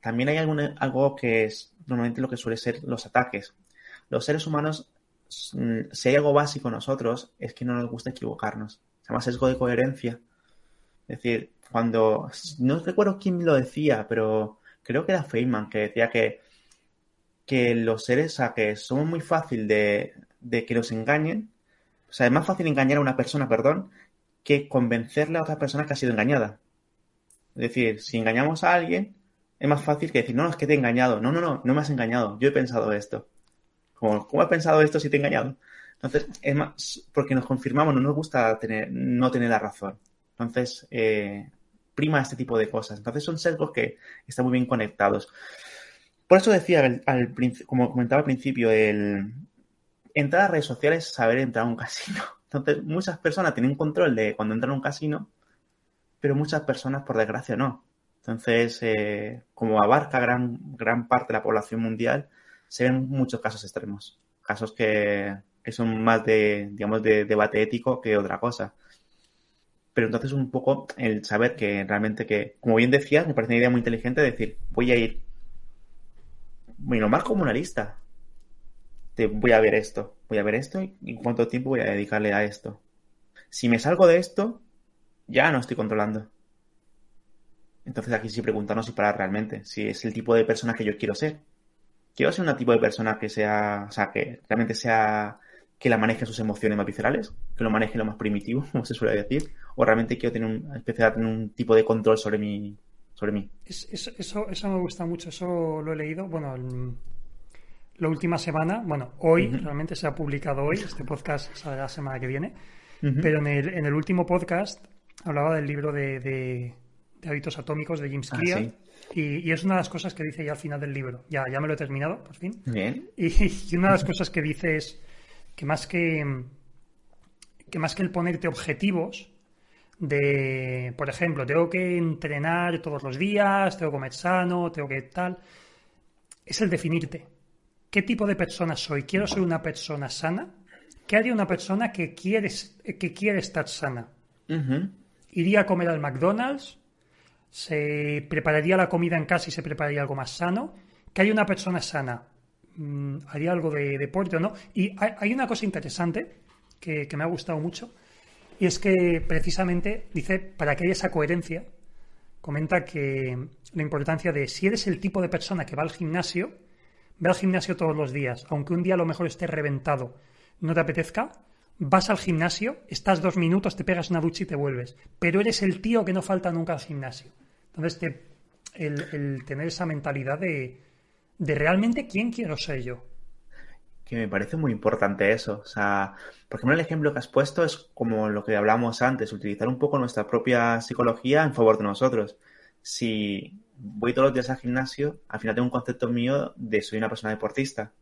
también hay algo que es normalmente lo que suele ser los ataques. Los seres humanos si hay algo básico en nosotros, es que no nos gusta equivocarnos. Se llama sesgo de coherencia. Es decir, cuando. No recuerdo quién lo decía, pero creo que era Feynman que decía que, que los seres, sea, que somos muy fácil de, de que nos engañen. O sea, es más fácil engañar a una persona, perdón, que convencerle a otra persona que ha sido engañada. Es decir, si engañamos a alguien, es más fácil que decir, no, no, es que te he engañado. No, no, no, no me has engañado. Yo he pensado esto. Como, ¿cómo has pensado esto si te he engañado? Entonces, es más, porque nos confirmamos, no nos gusta tener, no tener la razón. Entonces, eh, prima este tipo de cosas. Entonces, son sesgos que están muy bien conectados. Por eso decía, al, como comentaba al principio, el entrar a redes sociales es saber entrar a un casino. Entonces, muchas personas tienen control de cuando entran a un casino, pero muchas personas, por desgracia, no. Entonces, eh, como abarca gran, gran parte de la población mundial, se ven muchos casos extremos, casos que, son más de, digamos, de debate ético que otra cosa. Pero entonces un poco el saber que realmente que, como bien decías, me parece una idea muy inteligente decir, voy a ir, bueno, más como una lista. Voy a ver esto, voy a ver esto y cuánto tiempo voy a dedicarle a esto. Si me salgo de esto, ya no estoy controlando. Entonces aquí sí preguntarnos si para realmente, si es el tipo de persona que yo quiero ser quiero ser un tipo de persona que sea, o sea, que realmente sea, que la maneje sus emociones más viscerales, que lo maneje lo más primitivo, como se suele decir, o realmente quiero tener un, especial tener un tipo de control sobre mi, sobre mí. eso, eso, me gusta mucho, eso lo he leído, bueno, la última semana, bueno, hoy, realmente se ha publicado hoy, este podcast saldrá la semana que viene, pero en el, en el, último podcast hablaba del libro de, de, hábitos atómicos de James ah, Clear. y, es una de las cosas que dice ya al final del libro. Ya, ya me lo he terminado, por fin. Bien. Y, una de las cosas que dice es que más que, que más que el ponerte objetivos, de, por ejemplo, tengo que entrenar todos los días, tengo que comer sano, tengo que tal, es el definirte. ¿Qué tipo de persona soy? ¿Quiero ser una persona sana? ¿Qué haría una persona que quiere, que quiere estar sana? ¿Iría a comer al McDonald's? ¿Se prepararía la comida en casa y se prepararía algo más sano? ¿Qué haría una persona sana? Mm, ¿Haría algo de deporte o no? Y hay, una cosa interesante que, que me ha gustado mucho y es que precisamente dice, para que haya esa coherencia, comenta que la importancia de si eres el tipo de persona que va al gimnasio, ve al gimnasio todos los días, aunque un día a lo mejor esté reventado, no te apetezca, vas al gimnasio, estás dos minutos, te pegas una ducha y te vuelves. Pero eres el tío que no falta nunca al gimnasio. Entonces, el, tener esa mentalidad de, de realmente quién quiero ser yo que me parece muy importante eso. O sea, por ejemplo, el ejemplo que has puesto es como lo que hablamos antes, utilizar un poco nuestra propia psicología en favor de nosotros. Si voy todos los días al gimnasio, al final tengo un concepto mío de soy una persona deportista.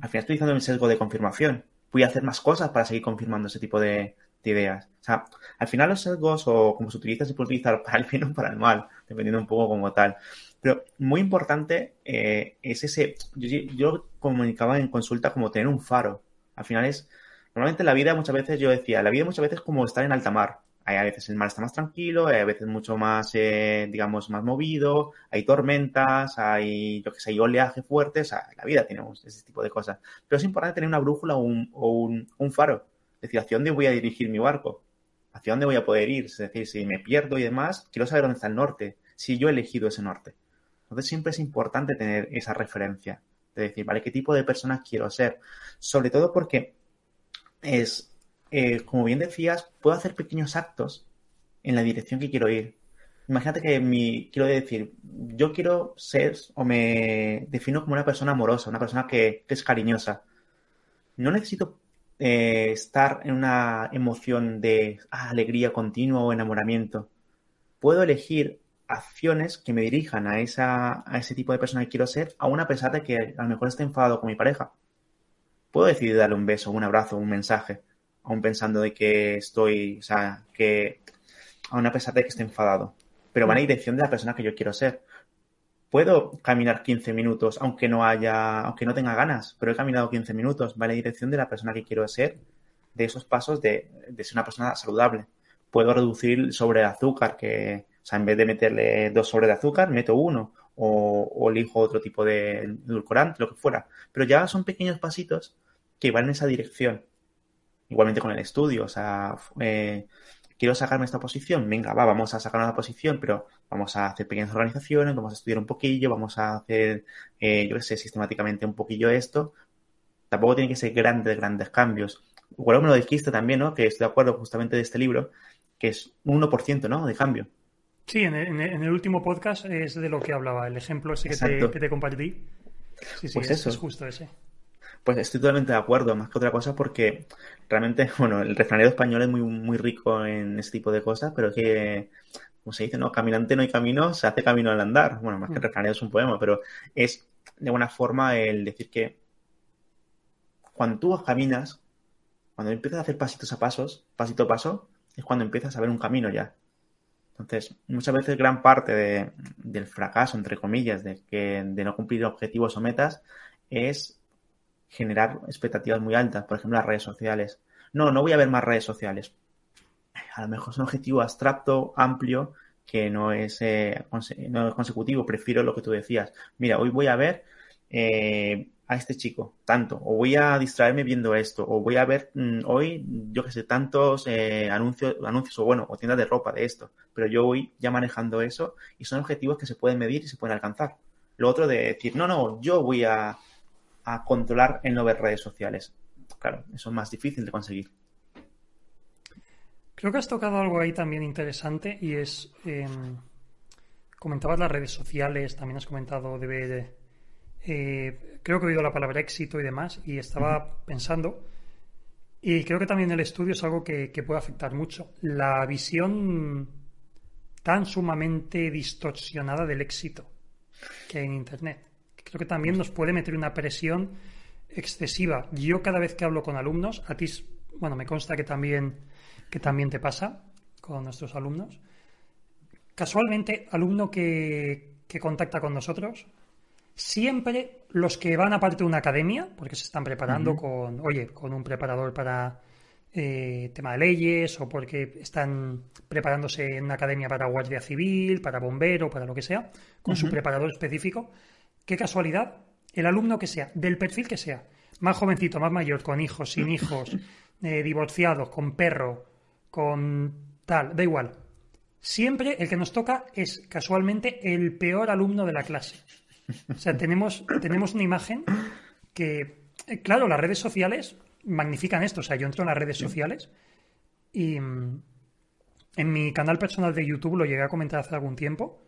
Al final estoy utilizando el sesgo de confirmación. Voy a hacer más cosas para seguir confirmando ese tipo de, ideas. O sea, al final los sesgos o como se utiliza se puede utilizar para el bien o para el mal, dependiendo un poco como tal. Pero muy importante eh, es ese, yo, comunicaba en consulta como tener un faro. Al final es, normalmente la vida muchas veces, yo decía, la vida muchas veces es como estar en alta mar. Hay a veces el mar está más tranquilo, hay a veces mucho más, eh, digamos, más movido, hay tormentas, hay, yo que sé, hay oleaje fuerte, o sea, la vida tenemos ese tipo de cosas. Pero es importante tener una brújula o un, o un, un faro. Es decir, ¿hacia dónde voy a dirigir mi barco? ¿Hacia dónde voy a poder ir? Es decir, si me pierdo y demás, quiero saber dónde está el norte, si yo he elegido ese norte. Entonces siempre es importante tener esa referencia, de decir, ¿vale? ¿Qué tipo de persona quiero ser? Sobre todo porque es, eh, como bien decías, puedo hacer pequeños actos en la dirección que quiero ir. Imagínate que mi, quiero decir, yo quiero ser o me defino como una persona amorosa, una persona que, es cariñosa. No necesito eh, estar en una emoción de alegría continua o enamoramiento. Puedo elegir acciones que me dirijan a, esa, a ese tipo de persona que quiero ser, aún a pesar de que a lo mejor esté enfadado con mi pareja. Puedo decidir darle un beso, un abrazo, un mensaje, aún pensando de que estoy, o sea, que aún a pesar de que esté enfadado, pero va en la dirección de la persona que yo quiero ser. Puedo caminar 15 minutos, aunque no haya, aunque no tenga ganas, pero he caminado 15 minutos, va en la dirección de la persona que quiero ser, de esos pasos de, de ser una persona saludable. Puedo reducir sobre el azúcar, que, o sea, en vez de meterle dos sobres de azúcar, meto uno o, elijo otro tipo de edulcorante, lo que fuera. Pero ya son pequeños pasitos que van en esa dirección. Igualmente con el estudio, o sea, eh, quiero sacarme esta posición, venga, va, vamos a sacar una posición, pero vamos a hacer pequeñas organizaciones, vamos a estudiar un poquillo, vamos a hacer, eh, yo qué sé, sistemáticamente un poquillo esto. Tampoco tiene que ser grandes, grandes cambios. Igual me lo dijiste también, ¿no? Que estoy de acuerdo justamente de este libro, que es un 1%, ¿no? De cambio. Sí, en el, último podcast es de lo que hablaba, el ejemplo ese que te, compartí. Sí, sí, pues eso. es justo ese. Pues estoy totalmente de acuerdo, más que otra cosa, porque realmente, bueno, el refranero español es muy, muy rico en ese tipo de cosas, pero es que, como se dice, no, caminante no hay camino, se hace camino al andar. Bueno, más que el mm. refranero es un poema, pero es de buena forma el decir que cuando tú caminas, cuando empiezas a hacer pasitos a pasos, pasito a paso, es cuando empiezas a ver un camino ya. Entonces, muchas veces gran parte del fracaso, entre comillas, de, que, de no cumplir objetivos o metas es generar expectativas muy altas, por ejemplo, las redes sociales. No, no voy a ver más redes sociales. A lo mejor es un objetivo abstracto, amplio, que no es, eh, no es consecutivo. Prefiero lo que tú decías. Mira, hoy voy a ver eh, a este chico, tanto, o voy a distraerme viendo esto, o voy a ver mm, hoy, yo que sé, tantos eh, anuncios, anuncios, o bueno, o tiendas de ropa de esto, pero yo voy ya manejando eso y son objetivos que se pueden medir y se pueden alcanzar. Lo otro de decir, no, no, yo voy a, controlar en no ver redes sociales. Claro, eso es más difícil de conseguir. Creo que has tocado algo ahí también interesante y es, em, comentabas las redes sociales, también has comentado de eh, creo que he oído la palabra éxito y demás, y estaba pensando, y creo que también el estudio es algo que, que puede afectar mucho. La visión tan sumamente distorsionada del éxito que hay en Internet. Creo que también nos puede meter una presión excesiva. Yo cada vez que hablo con alumnos, a ti, bueno, me consta que también, que también te pasa con nuestros alumnos. Casualmente, alumno que, que contacta con nosotros, siempre los que van aparte de una academia, porque se están preparando con, oye, con un preparador para eh, tema de leyes o porque están preparándose en una academia para guardia civil, para bombero, para lo que sea, con su preparador específico, qué casualidad, el alumno que sea, del perfil que sea, más jovencito, más mayor, con hijos, sin hijos, eh, divorciados, con perro, con tal, da igual. Siempre el que nos toca es casualmente el peor alumno de la clase. O sea, tenemos, tenemos una imagen que, eh, claro, las redes sociales magnifican esto. O sea, yo entro en las redes sociales y mm, en mi canal personal de YouTube lo llegué a comentar hace algún tiempo.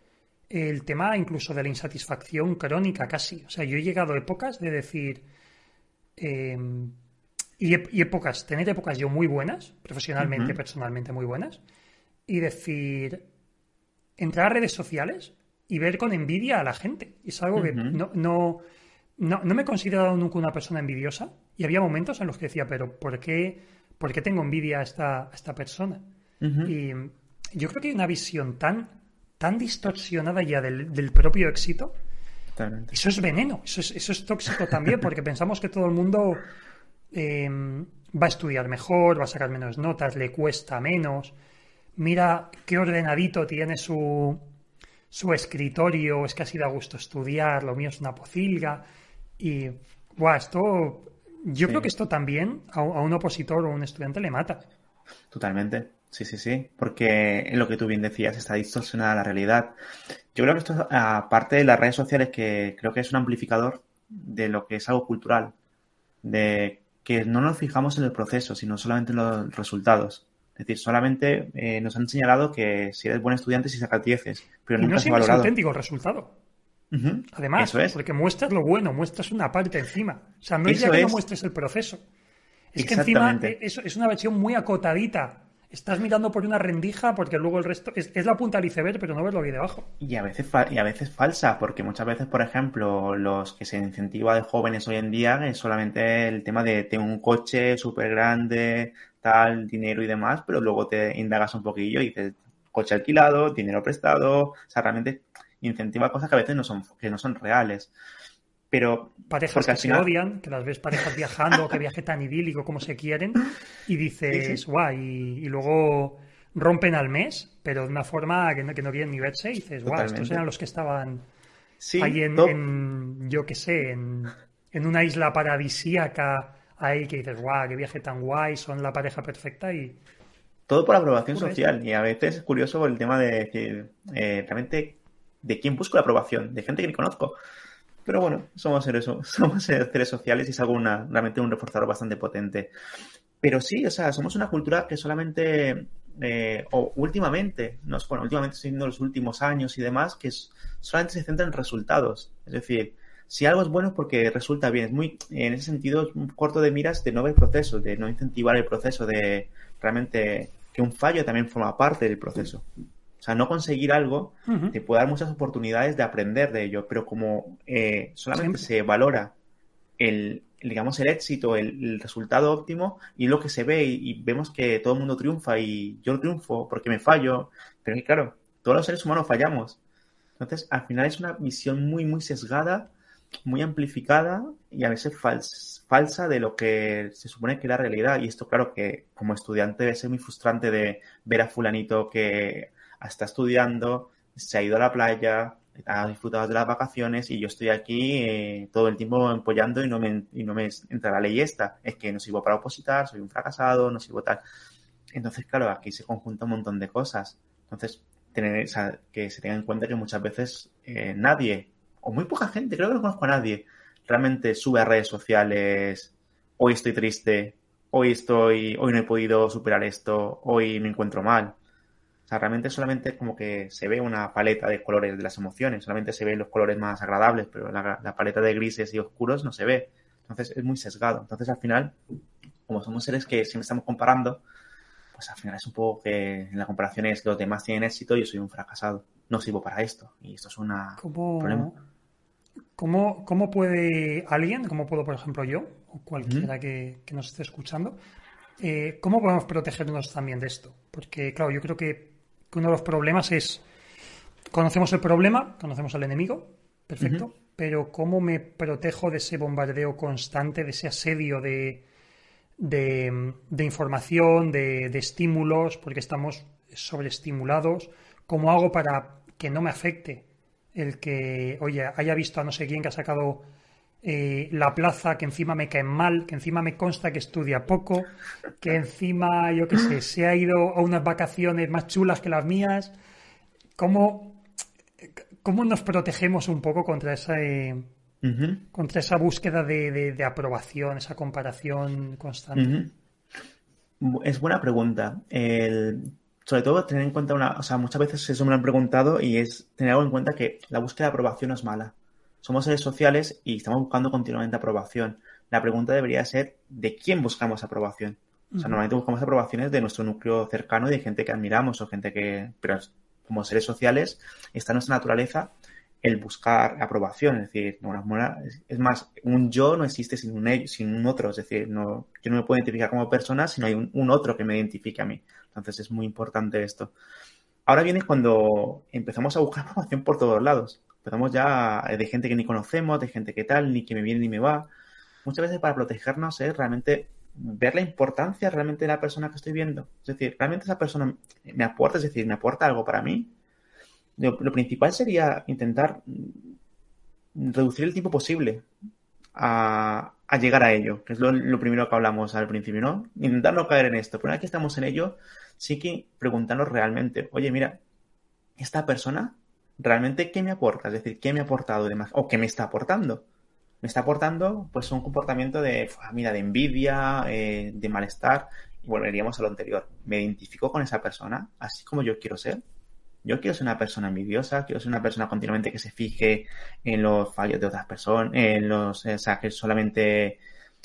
El tema incluso de la insatisfacción crónica casi. O sea, yo he llegado a épocas de decir... Em, y, épocas, tener épocas yo muy buenas, profesionalmente, personalmente muy buenas, y decir, entrar a redes sociales y ver con envidia a la gente. Es algo que no, no, no, no, me he considerado nunca una persona envidiosa y había momentos en los que decía, pero ¿por qué, por qué tengo envidia a esta, esta persona? Y yo creo que hay una visión tan, tan distorsionada ya del, del propio éxito. Eso es veneno, eso es, eso es tóxico también, porque pensamos que todo el mundo em, va a estudiar mejor, va a sacar menos notas, le cuesta menos. Mira qué ordenadito tiene su, su escritorio, es que ha sido a gusto estudiar, lo mío es una pocilga. Y, guau, esto, yo creo que esto también a, un opositor o un estudiante le mata. Totalmente. Sí, sí, sí, porque en lo que tú bien decías está distorsionada la realidad. Yo creo que esto, aparte de las redes sociales, que creo que es un amplificador de lo que es algo cultural, de que no nos fijamos en el proceso, sino solamente en los resultados. Es decir, solamente eh, nos han señalado que si eres buen estudiante si sacas dieces, pero y nunca no valorado. es auténtico el resultado. Además, porque muestras lo bueno, muestras una parte encima. O sea, no es ya que no muestres el proceso. Es que encima es, es, una versión muy acotadita. Estás mirando por una rendija porque luego el resto es, la punta del iceberg, pero no ves lo que hay debajo. Y a veces y a veces falsa, porque muchas veces, por ejemplo, los que se incentiva de jóvenes hoy en día es solamente el tema de tener un coche súper grande, tal, dinero y demás, pero luego te indagas un poquillo y dices coche alquilado, dinero prestado, o sea, realmente incentiva cosas que a veces no son, que no son reales. Pero parejas que se odian, que las ves parejas viajando, que viaje tan idílico como se quieren, y dices, guau, y, luego rompen al mes, pero de una forma que no, que no quieren ni verse, y dices, guau, estos eran los que estaban ahí en, yo qué sé, en, en, una isla paradisíaca, ahí que dices, guau, qué viaje tan guay, son la pareja perfecta y... Todo por aprobación social, y a veces es curioso el tema de que eh, realmente de quién busco la aprobación, de gente que ni conozco. Pero bueno, somos seres, somos seres sociales y es algo realmente un reforzador bastante potente. Pero sí, o sea, somos una cultura que solamente, eh, o últimamente, nos, bueno, últimamente siendo los últimos años y demás, que solamente se centra en resultados. Es decir, si algo es bueno es porque resulta bien. Es muy, en ese sentido, es un corto de miras de no ver proceso, de no incentivar el proceso, de realmente que un fallo también forma parte del proceso. O sea, no conseguir algo te puede dar muchas oportunidades de aprender de ello, pero como eh, solamente se valora el, digamos, el éxito, el, resultado óptimo y lo que se ve y, vemos que todo el mundo triunfa y yo triunfo porque me fallo, pero es claro, todos los seres humanos fallamos. Entonces, al final es una visión muy, muy sesgada, muy amplificada y a veces falsa de lo que se supone que es la realidad. Y esto, claro, que como estudiante debe ser muy frustrante de ver a fulanito que está estudiando, se ha ido a la playa, ha disfrutado de las vacaciones y yo estoy aquí eh, todo el tiempo empollando y no me, y no me entra la ley esta. Es que no sirvo para opositar, soy un fracasado, no sirvo tal. Entonces, claro, aquí se conjunta un montón de cosas. Entonces, tener, que se tenga en cuenta que muchas veces eh, nadie, o muy poca gente, creo que no conozco a nadie, realmente sube a redes sociales, hoy estoy triste, hoy estoy, hoy no he podido superar esto, hoy me encuentro mal sea, realmente solamente como que se ve una paleta de colores de las emociones, solamente se ven los colores más agradables, pero la, la paleta de grises y oscuros no se ve. Entonces es muy sesgado. Entonces al final, como somos seres que siempre estamos comparando, pues al final es un poco que en la comparación es los demás tienen éxito y yo soy un fracasado. No sirvo para esto. Y esto es un problema. ¿Cómo, ¿Cómo puede alguien, como puedo por ejemplo yo, o cualquiera que, nos esté escuchando, eh, cómo podemos protegernos también de esto? Porque claro, yo creo que uno de los problemas es, conocemos el problema, conocemos al enemigo, perfecto, pero ¿cómo me protejo de ese bombardeo constante, de ese asedio de, de, información, de, estímulos, porque estamos sobreestimulados? ¿Cómo hago para que no me afecte el que, oye, haya visto a no sé quién que ha sacado eh, la plaza, que encima me cae mal, que encima me consta que estudia poco, que encima, yo qué sé, se ha ido a unas vacaciones más chulas que las mías? ¿Cómo, cómo nos protegemos un poco contra esa, contra esa búsqueda de, aprobación, esa comparación constante? Es buena pregunta. Sobre todo tener en cuenta una, o sea, muchas veces eso me lo han preguntado y es tener algo en cuenta que la búsqueda de aprobación no es mala. Somos seres sociales y estamos buscando continuamente aprobación. La pregunta debería ser ¿de quién buscamos aprobación? O sea, normalmente buscamos aprobaciones de nuestro núcleo cercano y de gente que admiramos o gente que, pero como seres sociales, está en nuestra naturaleza el buscar aprobación, es decir, es más, un yo no existe sin un ello, sin un otro, es decir, no, yo no me puedo identificar como persona si no hay un, otro que me identifique a mí. Entonces es muy importante esto. Ahora viene cuando empezamos a buscar aprobación por todos lados. Empezamos ya de gente que ni conocemos, de gente que tal, ni que me viene ni me va. Muchas veces para protegernos es realmente ver la importancia realmente de la persona que estoy viendo. Es decir, realmente esa persona me aporta, es decir, me aporta algo para mí. Lo, principal sería intentar reducir el tiempo posible a, llegar a ello, que es lo, primero que hablamos al principio, ¿no? Intentar no caer en esto. Pero una vez que estamos en ello, sí que preguntarnos realmente, oye, mira, esta persona, ¿realmente qué me aporta? Es decir, ¿qué me ha aportado de más? ¿O qué me está aportando? me está aportando pues un comportamiento de, mira, de envidia, eh, de malestar. Y volveríamos a lo anterior. Me identifico con esa persona, así como yo quiero ser. Yo quiero ser una persona envidiosa, quiero ser una persona continuamente que se fije en los fallos de otras personas, en los, o sea, que solamente,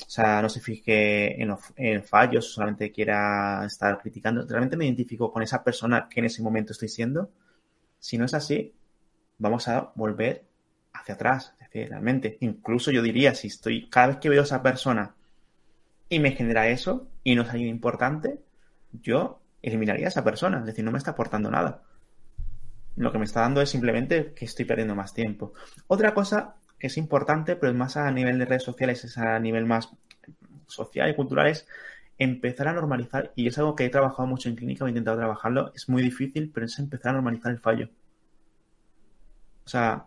o sea, no se fije en en fallos, solamente quiera estar criticando. Realmente me identifico con esa persona que en ese momento estoy siendo. Si no es así, vamos a volver hacia atrás, es decir, realmente. Incluso yo diría, si estoy, cada vez que veo a esa persona y me genera eso y no es alguien importante, yo eliminaría a esa persona, es decir, no me está aportando nada. Lo que me está dando es simplemente que estoy perdiendo más tiempo. Otra cosa es importante, pero más a nivel de redes sociales, es a nivel más social y cultural, es empezar a normalizar, y es algo que he trabajado mucho en clínica, he intentado trabajarlo, es muy difícil, pero es empezar a normalizar el fallo. O sea,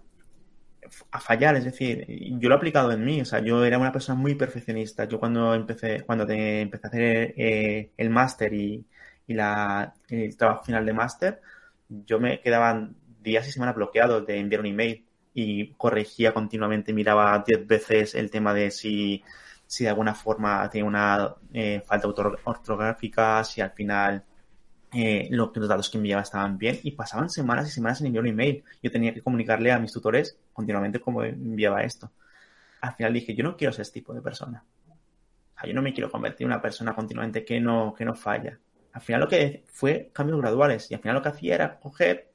a fallar, es decir, yo lo he aplicado en mí, o sea, yo era una persona muy perfeccionista. Yo cuando empecé, cuando empecé a hacer eh, el máster y, la, el trabajo final de máster, yo me quedaban días y semanas bloqueados de enviar un email y corregía continuamente, miraba diez veces el tema de si, si de alguna forma tenía una eh, falta ortográfica, si al final eh, los datos que enviaba estaban bien y pasaban semanas y semanas en enviar un email. Yo tenía que comunicarle a mis tutores continuamente cómo enviaba esto. Al final dije, yo no quiero ser ese tipo de persona. O sea, yo no me quiero convertir en una persona continuamente que no, que no falla. Al final lo que fue cambios graduales y al final lo que hacía era coger,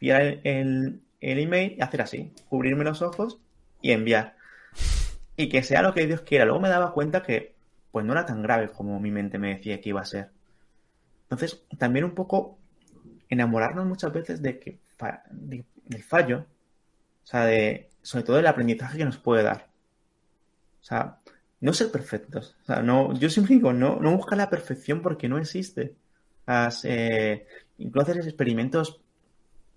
enviar el, el email y hacer así, cubrirme los ojos y enviar. Y que sea lo que Dios quiera. Luego me daba cuenta que pues no era tan grave como mi mente me decía que iba a ser. Entonces, también un poco enamorarnos muchas veces de que del fallo, o sea, de, sobre todo del aprendizaje que nos puede dar. O sea, no ser perfectos. O sea, no, yo siempre digo, no, no buscar la perfección porque no existe. Eh, incluso hacer experimentos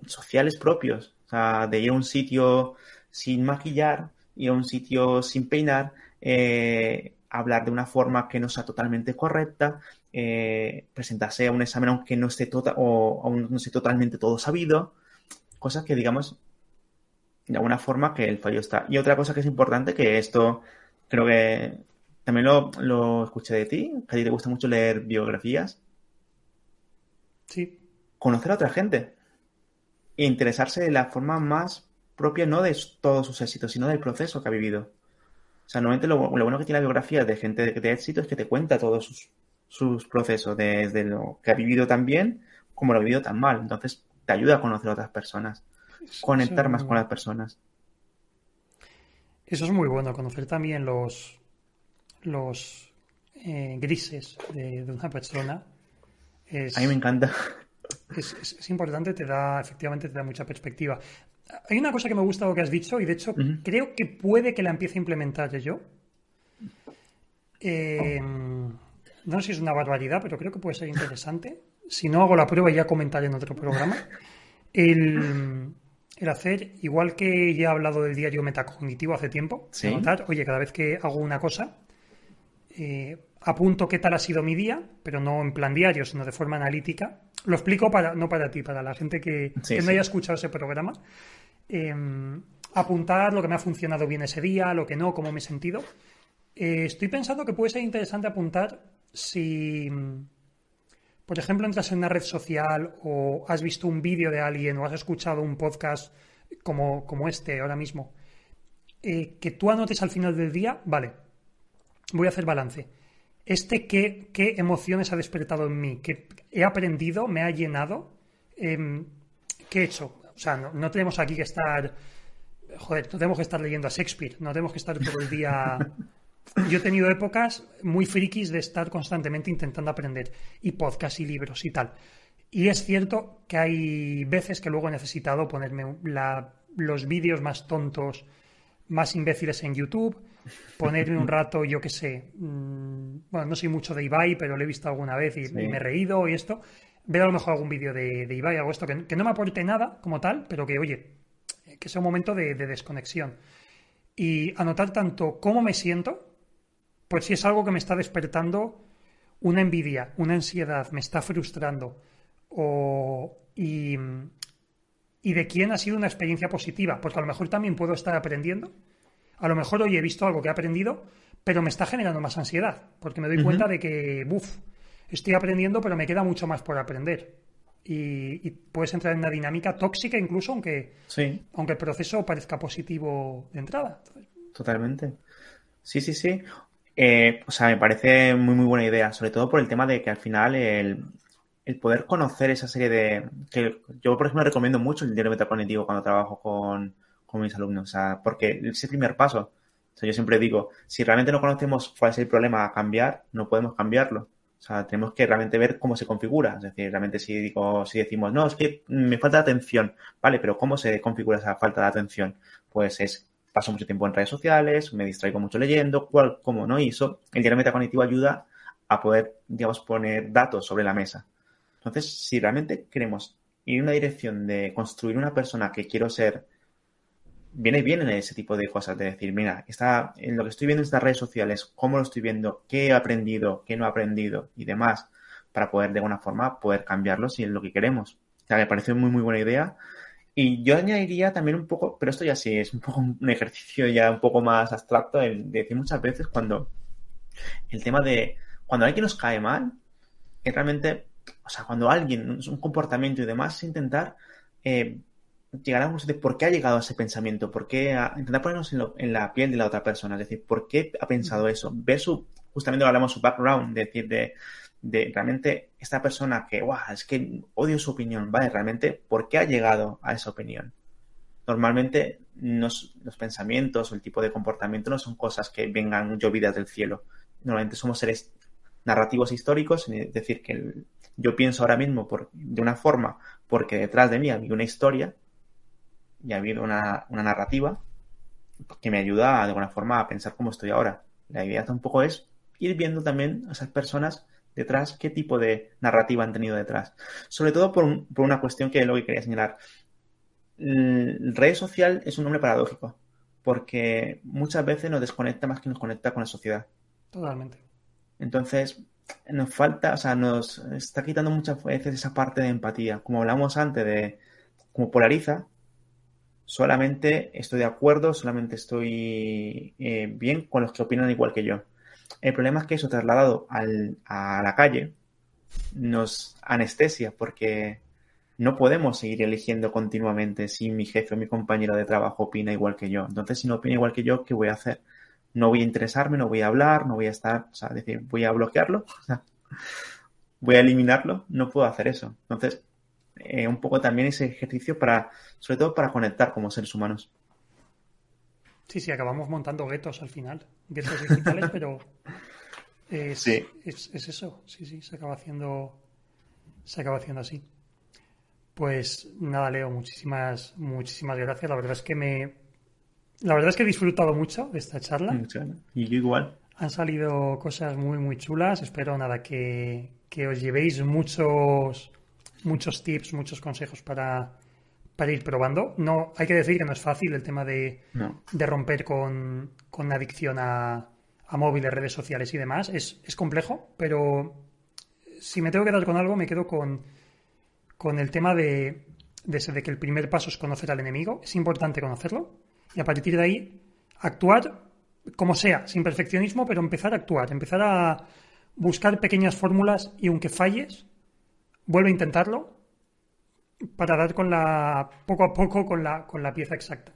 sociales propios. O sea, de ir a un sitio sin maquillar, ir a un sitio sin peinar, eh, hablar de una forma que no sea totalmente correcta, eh, presentarse a un examen aunque no esté tota-, o aún no esté totalmente todo sabido, cosas que digamos de alguna forma que el fallo está. Y otra cosa que es importante, que esto creo que también lo, lo escuché de ti, que a ti te gusta mucho leer biografías. Sí. conocer a otra gente interesarse de la forma más propia, no de todos sus éxitos, sino del proceso que ha vivido. O sea, normalmente lo, bueno que tiene la biografía de gente de, de, éxito es que te cuenta todos sus, sus procesos, desde lo que ha vivido tan bien como lo ha vivido tan mal. Entonces, te ayuda a conocer a otras personas, conectar más con las personas. Eso es muy bueno, conocer también los, los eh, grises de, una persona. a mí me encanta. Es, importante, te da, efectivamente, te da mucha perspectiva. Hay una cosa que me gusta lo que has dicho y de hecho creo que puede que la empiece a implementar yo. Eh, no sé si es una barbaridad, pero creo que puede ser interesante. Si no hago la prueba, ya comentaré en otro programa. El, hacer, igual que ya he hablado del diario metacognitivo hace tiempo, notar, oye, cada vez que hago una cosa, eh, apunto qué tal ha sido mi día, pero no en plan diario, sino de forma analítica. Lo explico para, no para ti, para la gente que, no haya escuchado ese programa. Em, apuntar lo que me ha funcionado bien ese día, lo que no, cómo me he sentido. Eh, estoy pensando que puede ser interesante apuntar si, por ejemplo, entras en una red social o has visto un vídeo de alguien o has escuchado un podcast como, como este ahora mismo, eh, que tú anotes al final del día, vale, voy a hacer balance. Este qué, qué emociones ha despertado en mí, qué he aprendido, me ha llenado, em, qué he hecho. O sea, no, no tenemos aquí que estar joder, no tenemos que estar leyendo a Shakespeare, no tenemos que estar todo el día yo he tenido épocas muy frikis de estar constantemente intentando aprender, y podcast y libros y tal. Y es cierto que hay veces que luego he necesitado ponerme los vídeos más tontos, más imbéciles en YouTube, ponerme un rato, yo qué sé, mm, bueno, no soy mucho de Ibai, pero lo he visto alguna vez y, me he reído y esto. Ver a lo mejor algún vídeo de, Ibai, algo esto, que, no me aporte nada como tal, pero que, oye, que sea un momento de desconexión. Y anotar tanto cómo me siento, pues si es algo que me está despertando una envidia, una ansiedad, me está frustrando, o, y, de quién ha sido una experiencia positiva, porque a lo mejor también puedo estar aprendiendo. A lo mejor hoy he visto algo que he aprendido, pero me está generando más ansiedad, porque me doy cuenta de que, uff, estoy aprendiendo, pero me queda mucho más por aprender. Y, puedes entrar en una dinámica tóxica incluso, aunque, aunque el proceso parezca positivo de entrada. Totalmente. Sí, sí, sí. Eh, o sea, me parece muy, muy buena idea, sobre todo por el tema de que al final el, poder conocer esa serie de... que Yo, por ejemplo, recomiendo mucho el diario metacognitivo cuando trabajo con, mis alumnos, o sea, porque es el primer paso. O sea, yo siempre digo, si realmente no conocemos cuál es el problema a cambiar, no podemos cambiarlo. O sea, tenemos que realmente ver cómo se configura. Es decir, realmente si digo, si decimos, no, es que me falta atención, vale, pero ¿cómo se configura esa falta de atención? Pues es paso mucho tiempo en redes sociales, me distraigo mucho leyendo, cual, como no, y eso, el diario metacognitivo ayuda a poder, digamos, poner datos sobre la mesa. Entonces, si realmente queremos ir en una dirección de construir una persona que quiero ser, viene bien en ese tipo de cosas, de decir, mira, está, en lo que estoy viendo en estas redes sociales, cómo lo estoy viendo, qué he aprendido, qué no he aprendido y demás, para poder de alguna forma poder cambiarlo si es lo que queremos. O sea, me parece muy, muy buena idea y yo añadiría también un poco, pero esto ya sí es un poco un ejercicio ya un poco más abstracto, de decir muchas veces cuando el tema de cuando alguien nos cae mal, es realmente, o sea, cuando alguien, un comportamiento y demás, intentar eh, llegar a un de por qué ha llegado a ese pensamiento, por qué intentar ponernos en, la piel de la otra persona, es decir, por qué ha pensado eso, ver su, justamente hablamos su background, decir, de de realmente esta persona que, guau, es que odio su opinión, ¿vale? Realmente, ¿por qué ha llegado a esa opinión? Normalmente los pensamientos o el tipo de comportamiento no son cosas que vengan llovidas del cielo. Normalmente somos seres narrativos históricos, es decir, que yo pienso ahora mismo por, de una forma porque detrás de mí ha habido una historia y ha habido una, una narrativa que me ayuda de alguna forma a pensar cómo estoy ahora. La idea tampoco es ir viendo también a esas personas detrás, qué tipo de narrativa han tenido detrás. Sobre todo por, una cuestión que es lo que quería señalar. El red social es un nombre paradójico, porque muchas veces nos desconecta más que nos conecta con la sociedad. Totalmente. Entonces, nos falta, o sea, nos está quitando muchas veces esa parte de empatía. Como hablamos antes de como polariza, solamente estoy de acuerdo, solamente estoy eh, bien con los que opinan igual que yo. El problema es que eso trasladado a la calle nos anestesia porque no podemos seguir eligiendo continuamente si mi jefe o mi compañero de trabajo opina igual que yo. Entonces, si no opina igual que yo, ¿qué voy a hacer? No voy a interesarme, no voy a hablar, no voy a estar, o sea, decir, voy a bloquearlo, voy a eliminarlo, no puedo hacer eso. Entonces, eh, un poco también ese ejercicio para, sobre todo para conectar como seres humanos. Sí, sí, acabamos montando guetos al final, guetos digitales, pero es, es, eso, sí, sí, se acaba haciendo, se acaba haciendo así. Pues nada, Leo, muchísimas, muchísimas gracias. La verdad es que me, la verdad es que he disfrutado mucho de esta charla. Y yo igual. Han salido cosas muy, muy chulas. Espero nada que, que os llevéis muchos, muchos tips, muchos consejos para, para ir probando. No, hay que decir que no es fácil el tema de, de romper con, con adicción a, a móviles, redes sociales y demás. Es, es complejo, pero si me tengo que dar con algo, me quedo con, con el tema de, de, de que el primer paso es conocer al enemigo. Es importante conocerlo y a partir de ahí actuar como sea, sin perfeccionismo, pero empezar a actuar, empezar a buscar pequeñas fórmulas y aunque falles, vuelve a intentarlo para dar con la poco a poco con la, con la pieza exacta.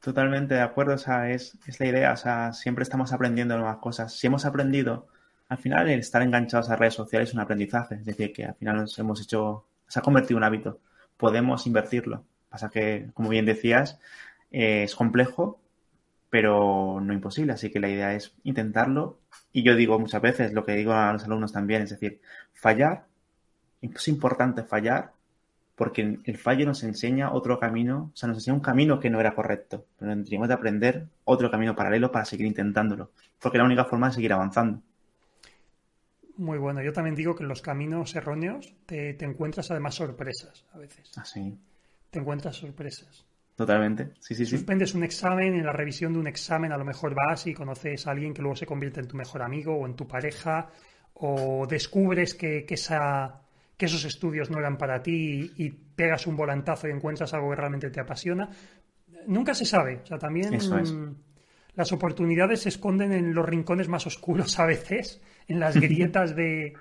Totalmente de acuerdo, o sea, es, es la idea, o sea, siempre estamos aprendiendo nuevas cosas. Si hemos aprendido, al final el estar enganchados a redes sociales es un aprendizaje, es decir, que al final nos hemos hecho, se ha convertido en un hábito, podemos invertirlo. Pasa que, como bien decías, eh, es complejo, pero no imposible, así que la idea es intentarlo. Y yo digo muchas veces lo que digo a los alumnos también, es decir, fallar, es importante fallar porque el fallo nos enseña otro camino, o sea, nos enseña un camino que no era correcto, pero tendríamos de aprender otro camino paralelo para seguir intentándolo, porque es la única forma de seguir avanzando. Muy bueno, yo también digo que en los caminos erróneos te, encuentras además sorpresas a veces. Ah, sí. Te encuentras sorpresas. Totalmente, sí, sí, sí. Suspendes un examen, en la revisión de un examen a lo mejor vas y conoces a alguien que luego se convierte en tu mejor amigo o en tu pareja, o descubres que, que esa que esos estudios no eran para ti y, pegas un volantazo y encuentras algo que realmente te apasiona. Nunca se sabe. O sea, también las oportunidades se esconden en los rincones más oscuros a veces, en las grietas de,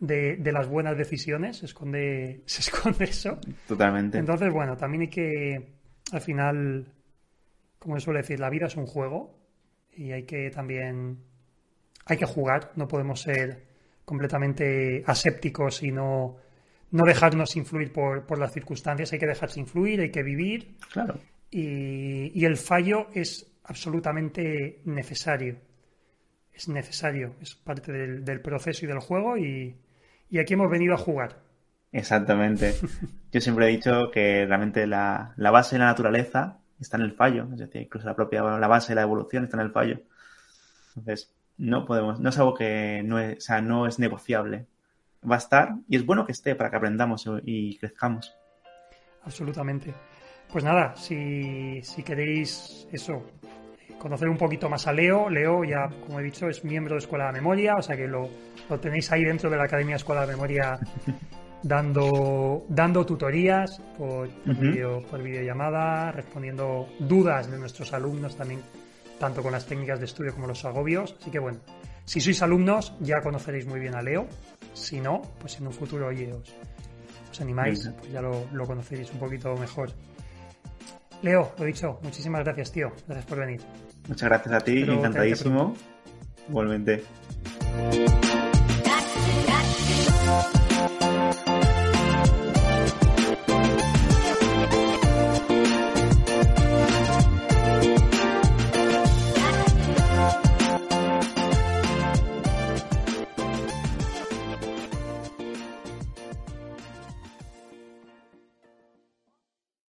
de, las buenas decisiones. Se esconde, se esconde eso. Totalmente. Entonces, bueno, también hay que, al final, como se suele decir, la vida es un juego y hay que también, hay que jugar. No podemos ser completamente asépticos y no, no dejarnos influir por, por, las circunstancias. Hay que dejarse influir, hay que vivir. Claro. Y, y, el fallo es absolutamente necesario. Es necesario, es parte del, del proceso y del juego y, y, aquí hemos venido a jugar. Exactamente. Yo siempre he dicho que realmente la, la, base de la naturaleza está en el fallo. Es decir, incluso la propia la base de la evolución está en el fallo. Entonces, no podemos, no es algo que no es, o sea, no es negociable. Va a estar y es bueno que esté para que aprendamos y crezcamos. Absolutamente. Pues nada, si, si queréis eso, conocer un poquito más a Leo, Leo ya, como he dicho, es miembro de Escuela de Memoria, o sea que lo, lo tenéis ahí dentro de la Academia Escuela de Memoria dando, dando tutorías por, por, video, por videollamada, respondiendo dudas de nuestros alumnos también tanto con las técnicas de estudio como los agobios. Así que bueno, si sois alumnos ya conoceréis muy bien a Leo. Si no, pues en un futuro, oye, os, animáis, pues ya lo, lo conoceréis un poquito mejor. Leo, lo dicho, muchísimas gracias, tío. Gracias por venir. Muchas gracias a ti, encantadísimo. Igualmente.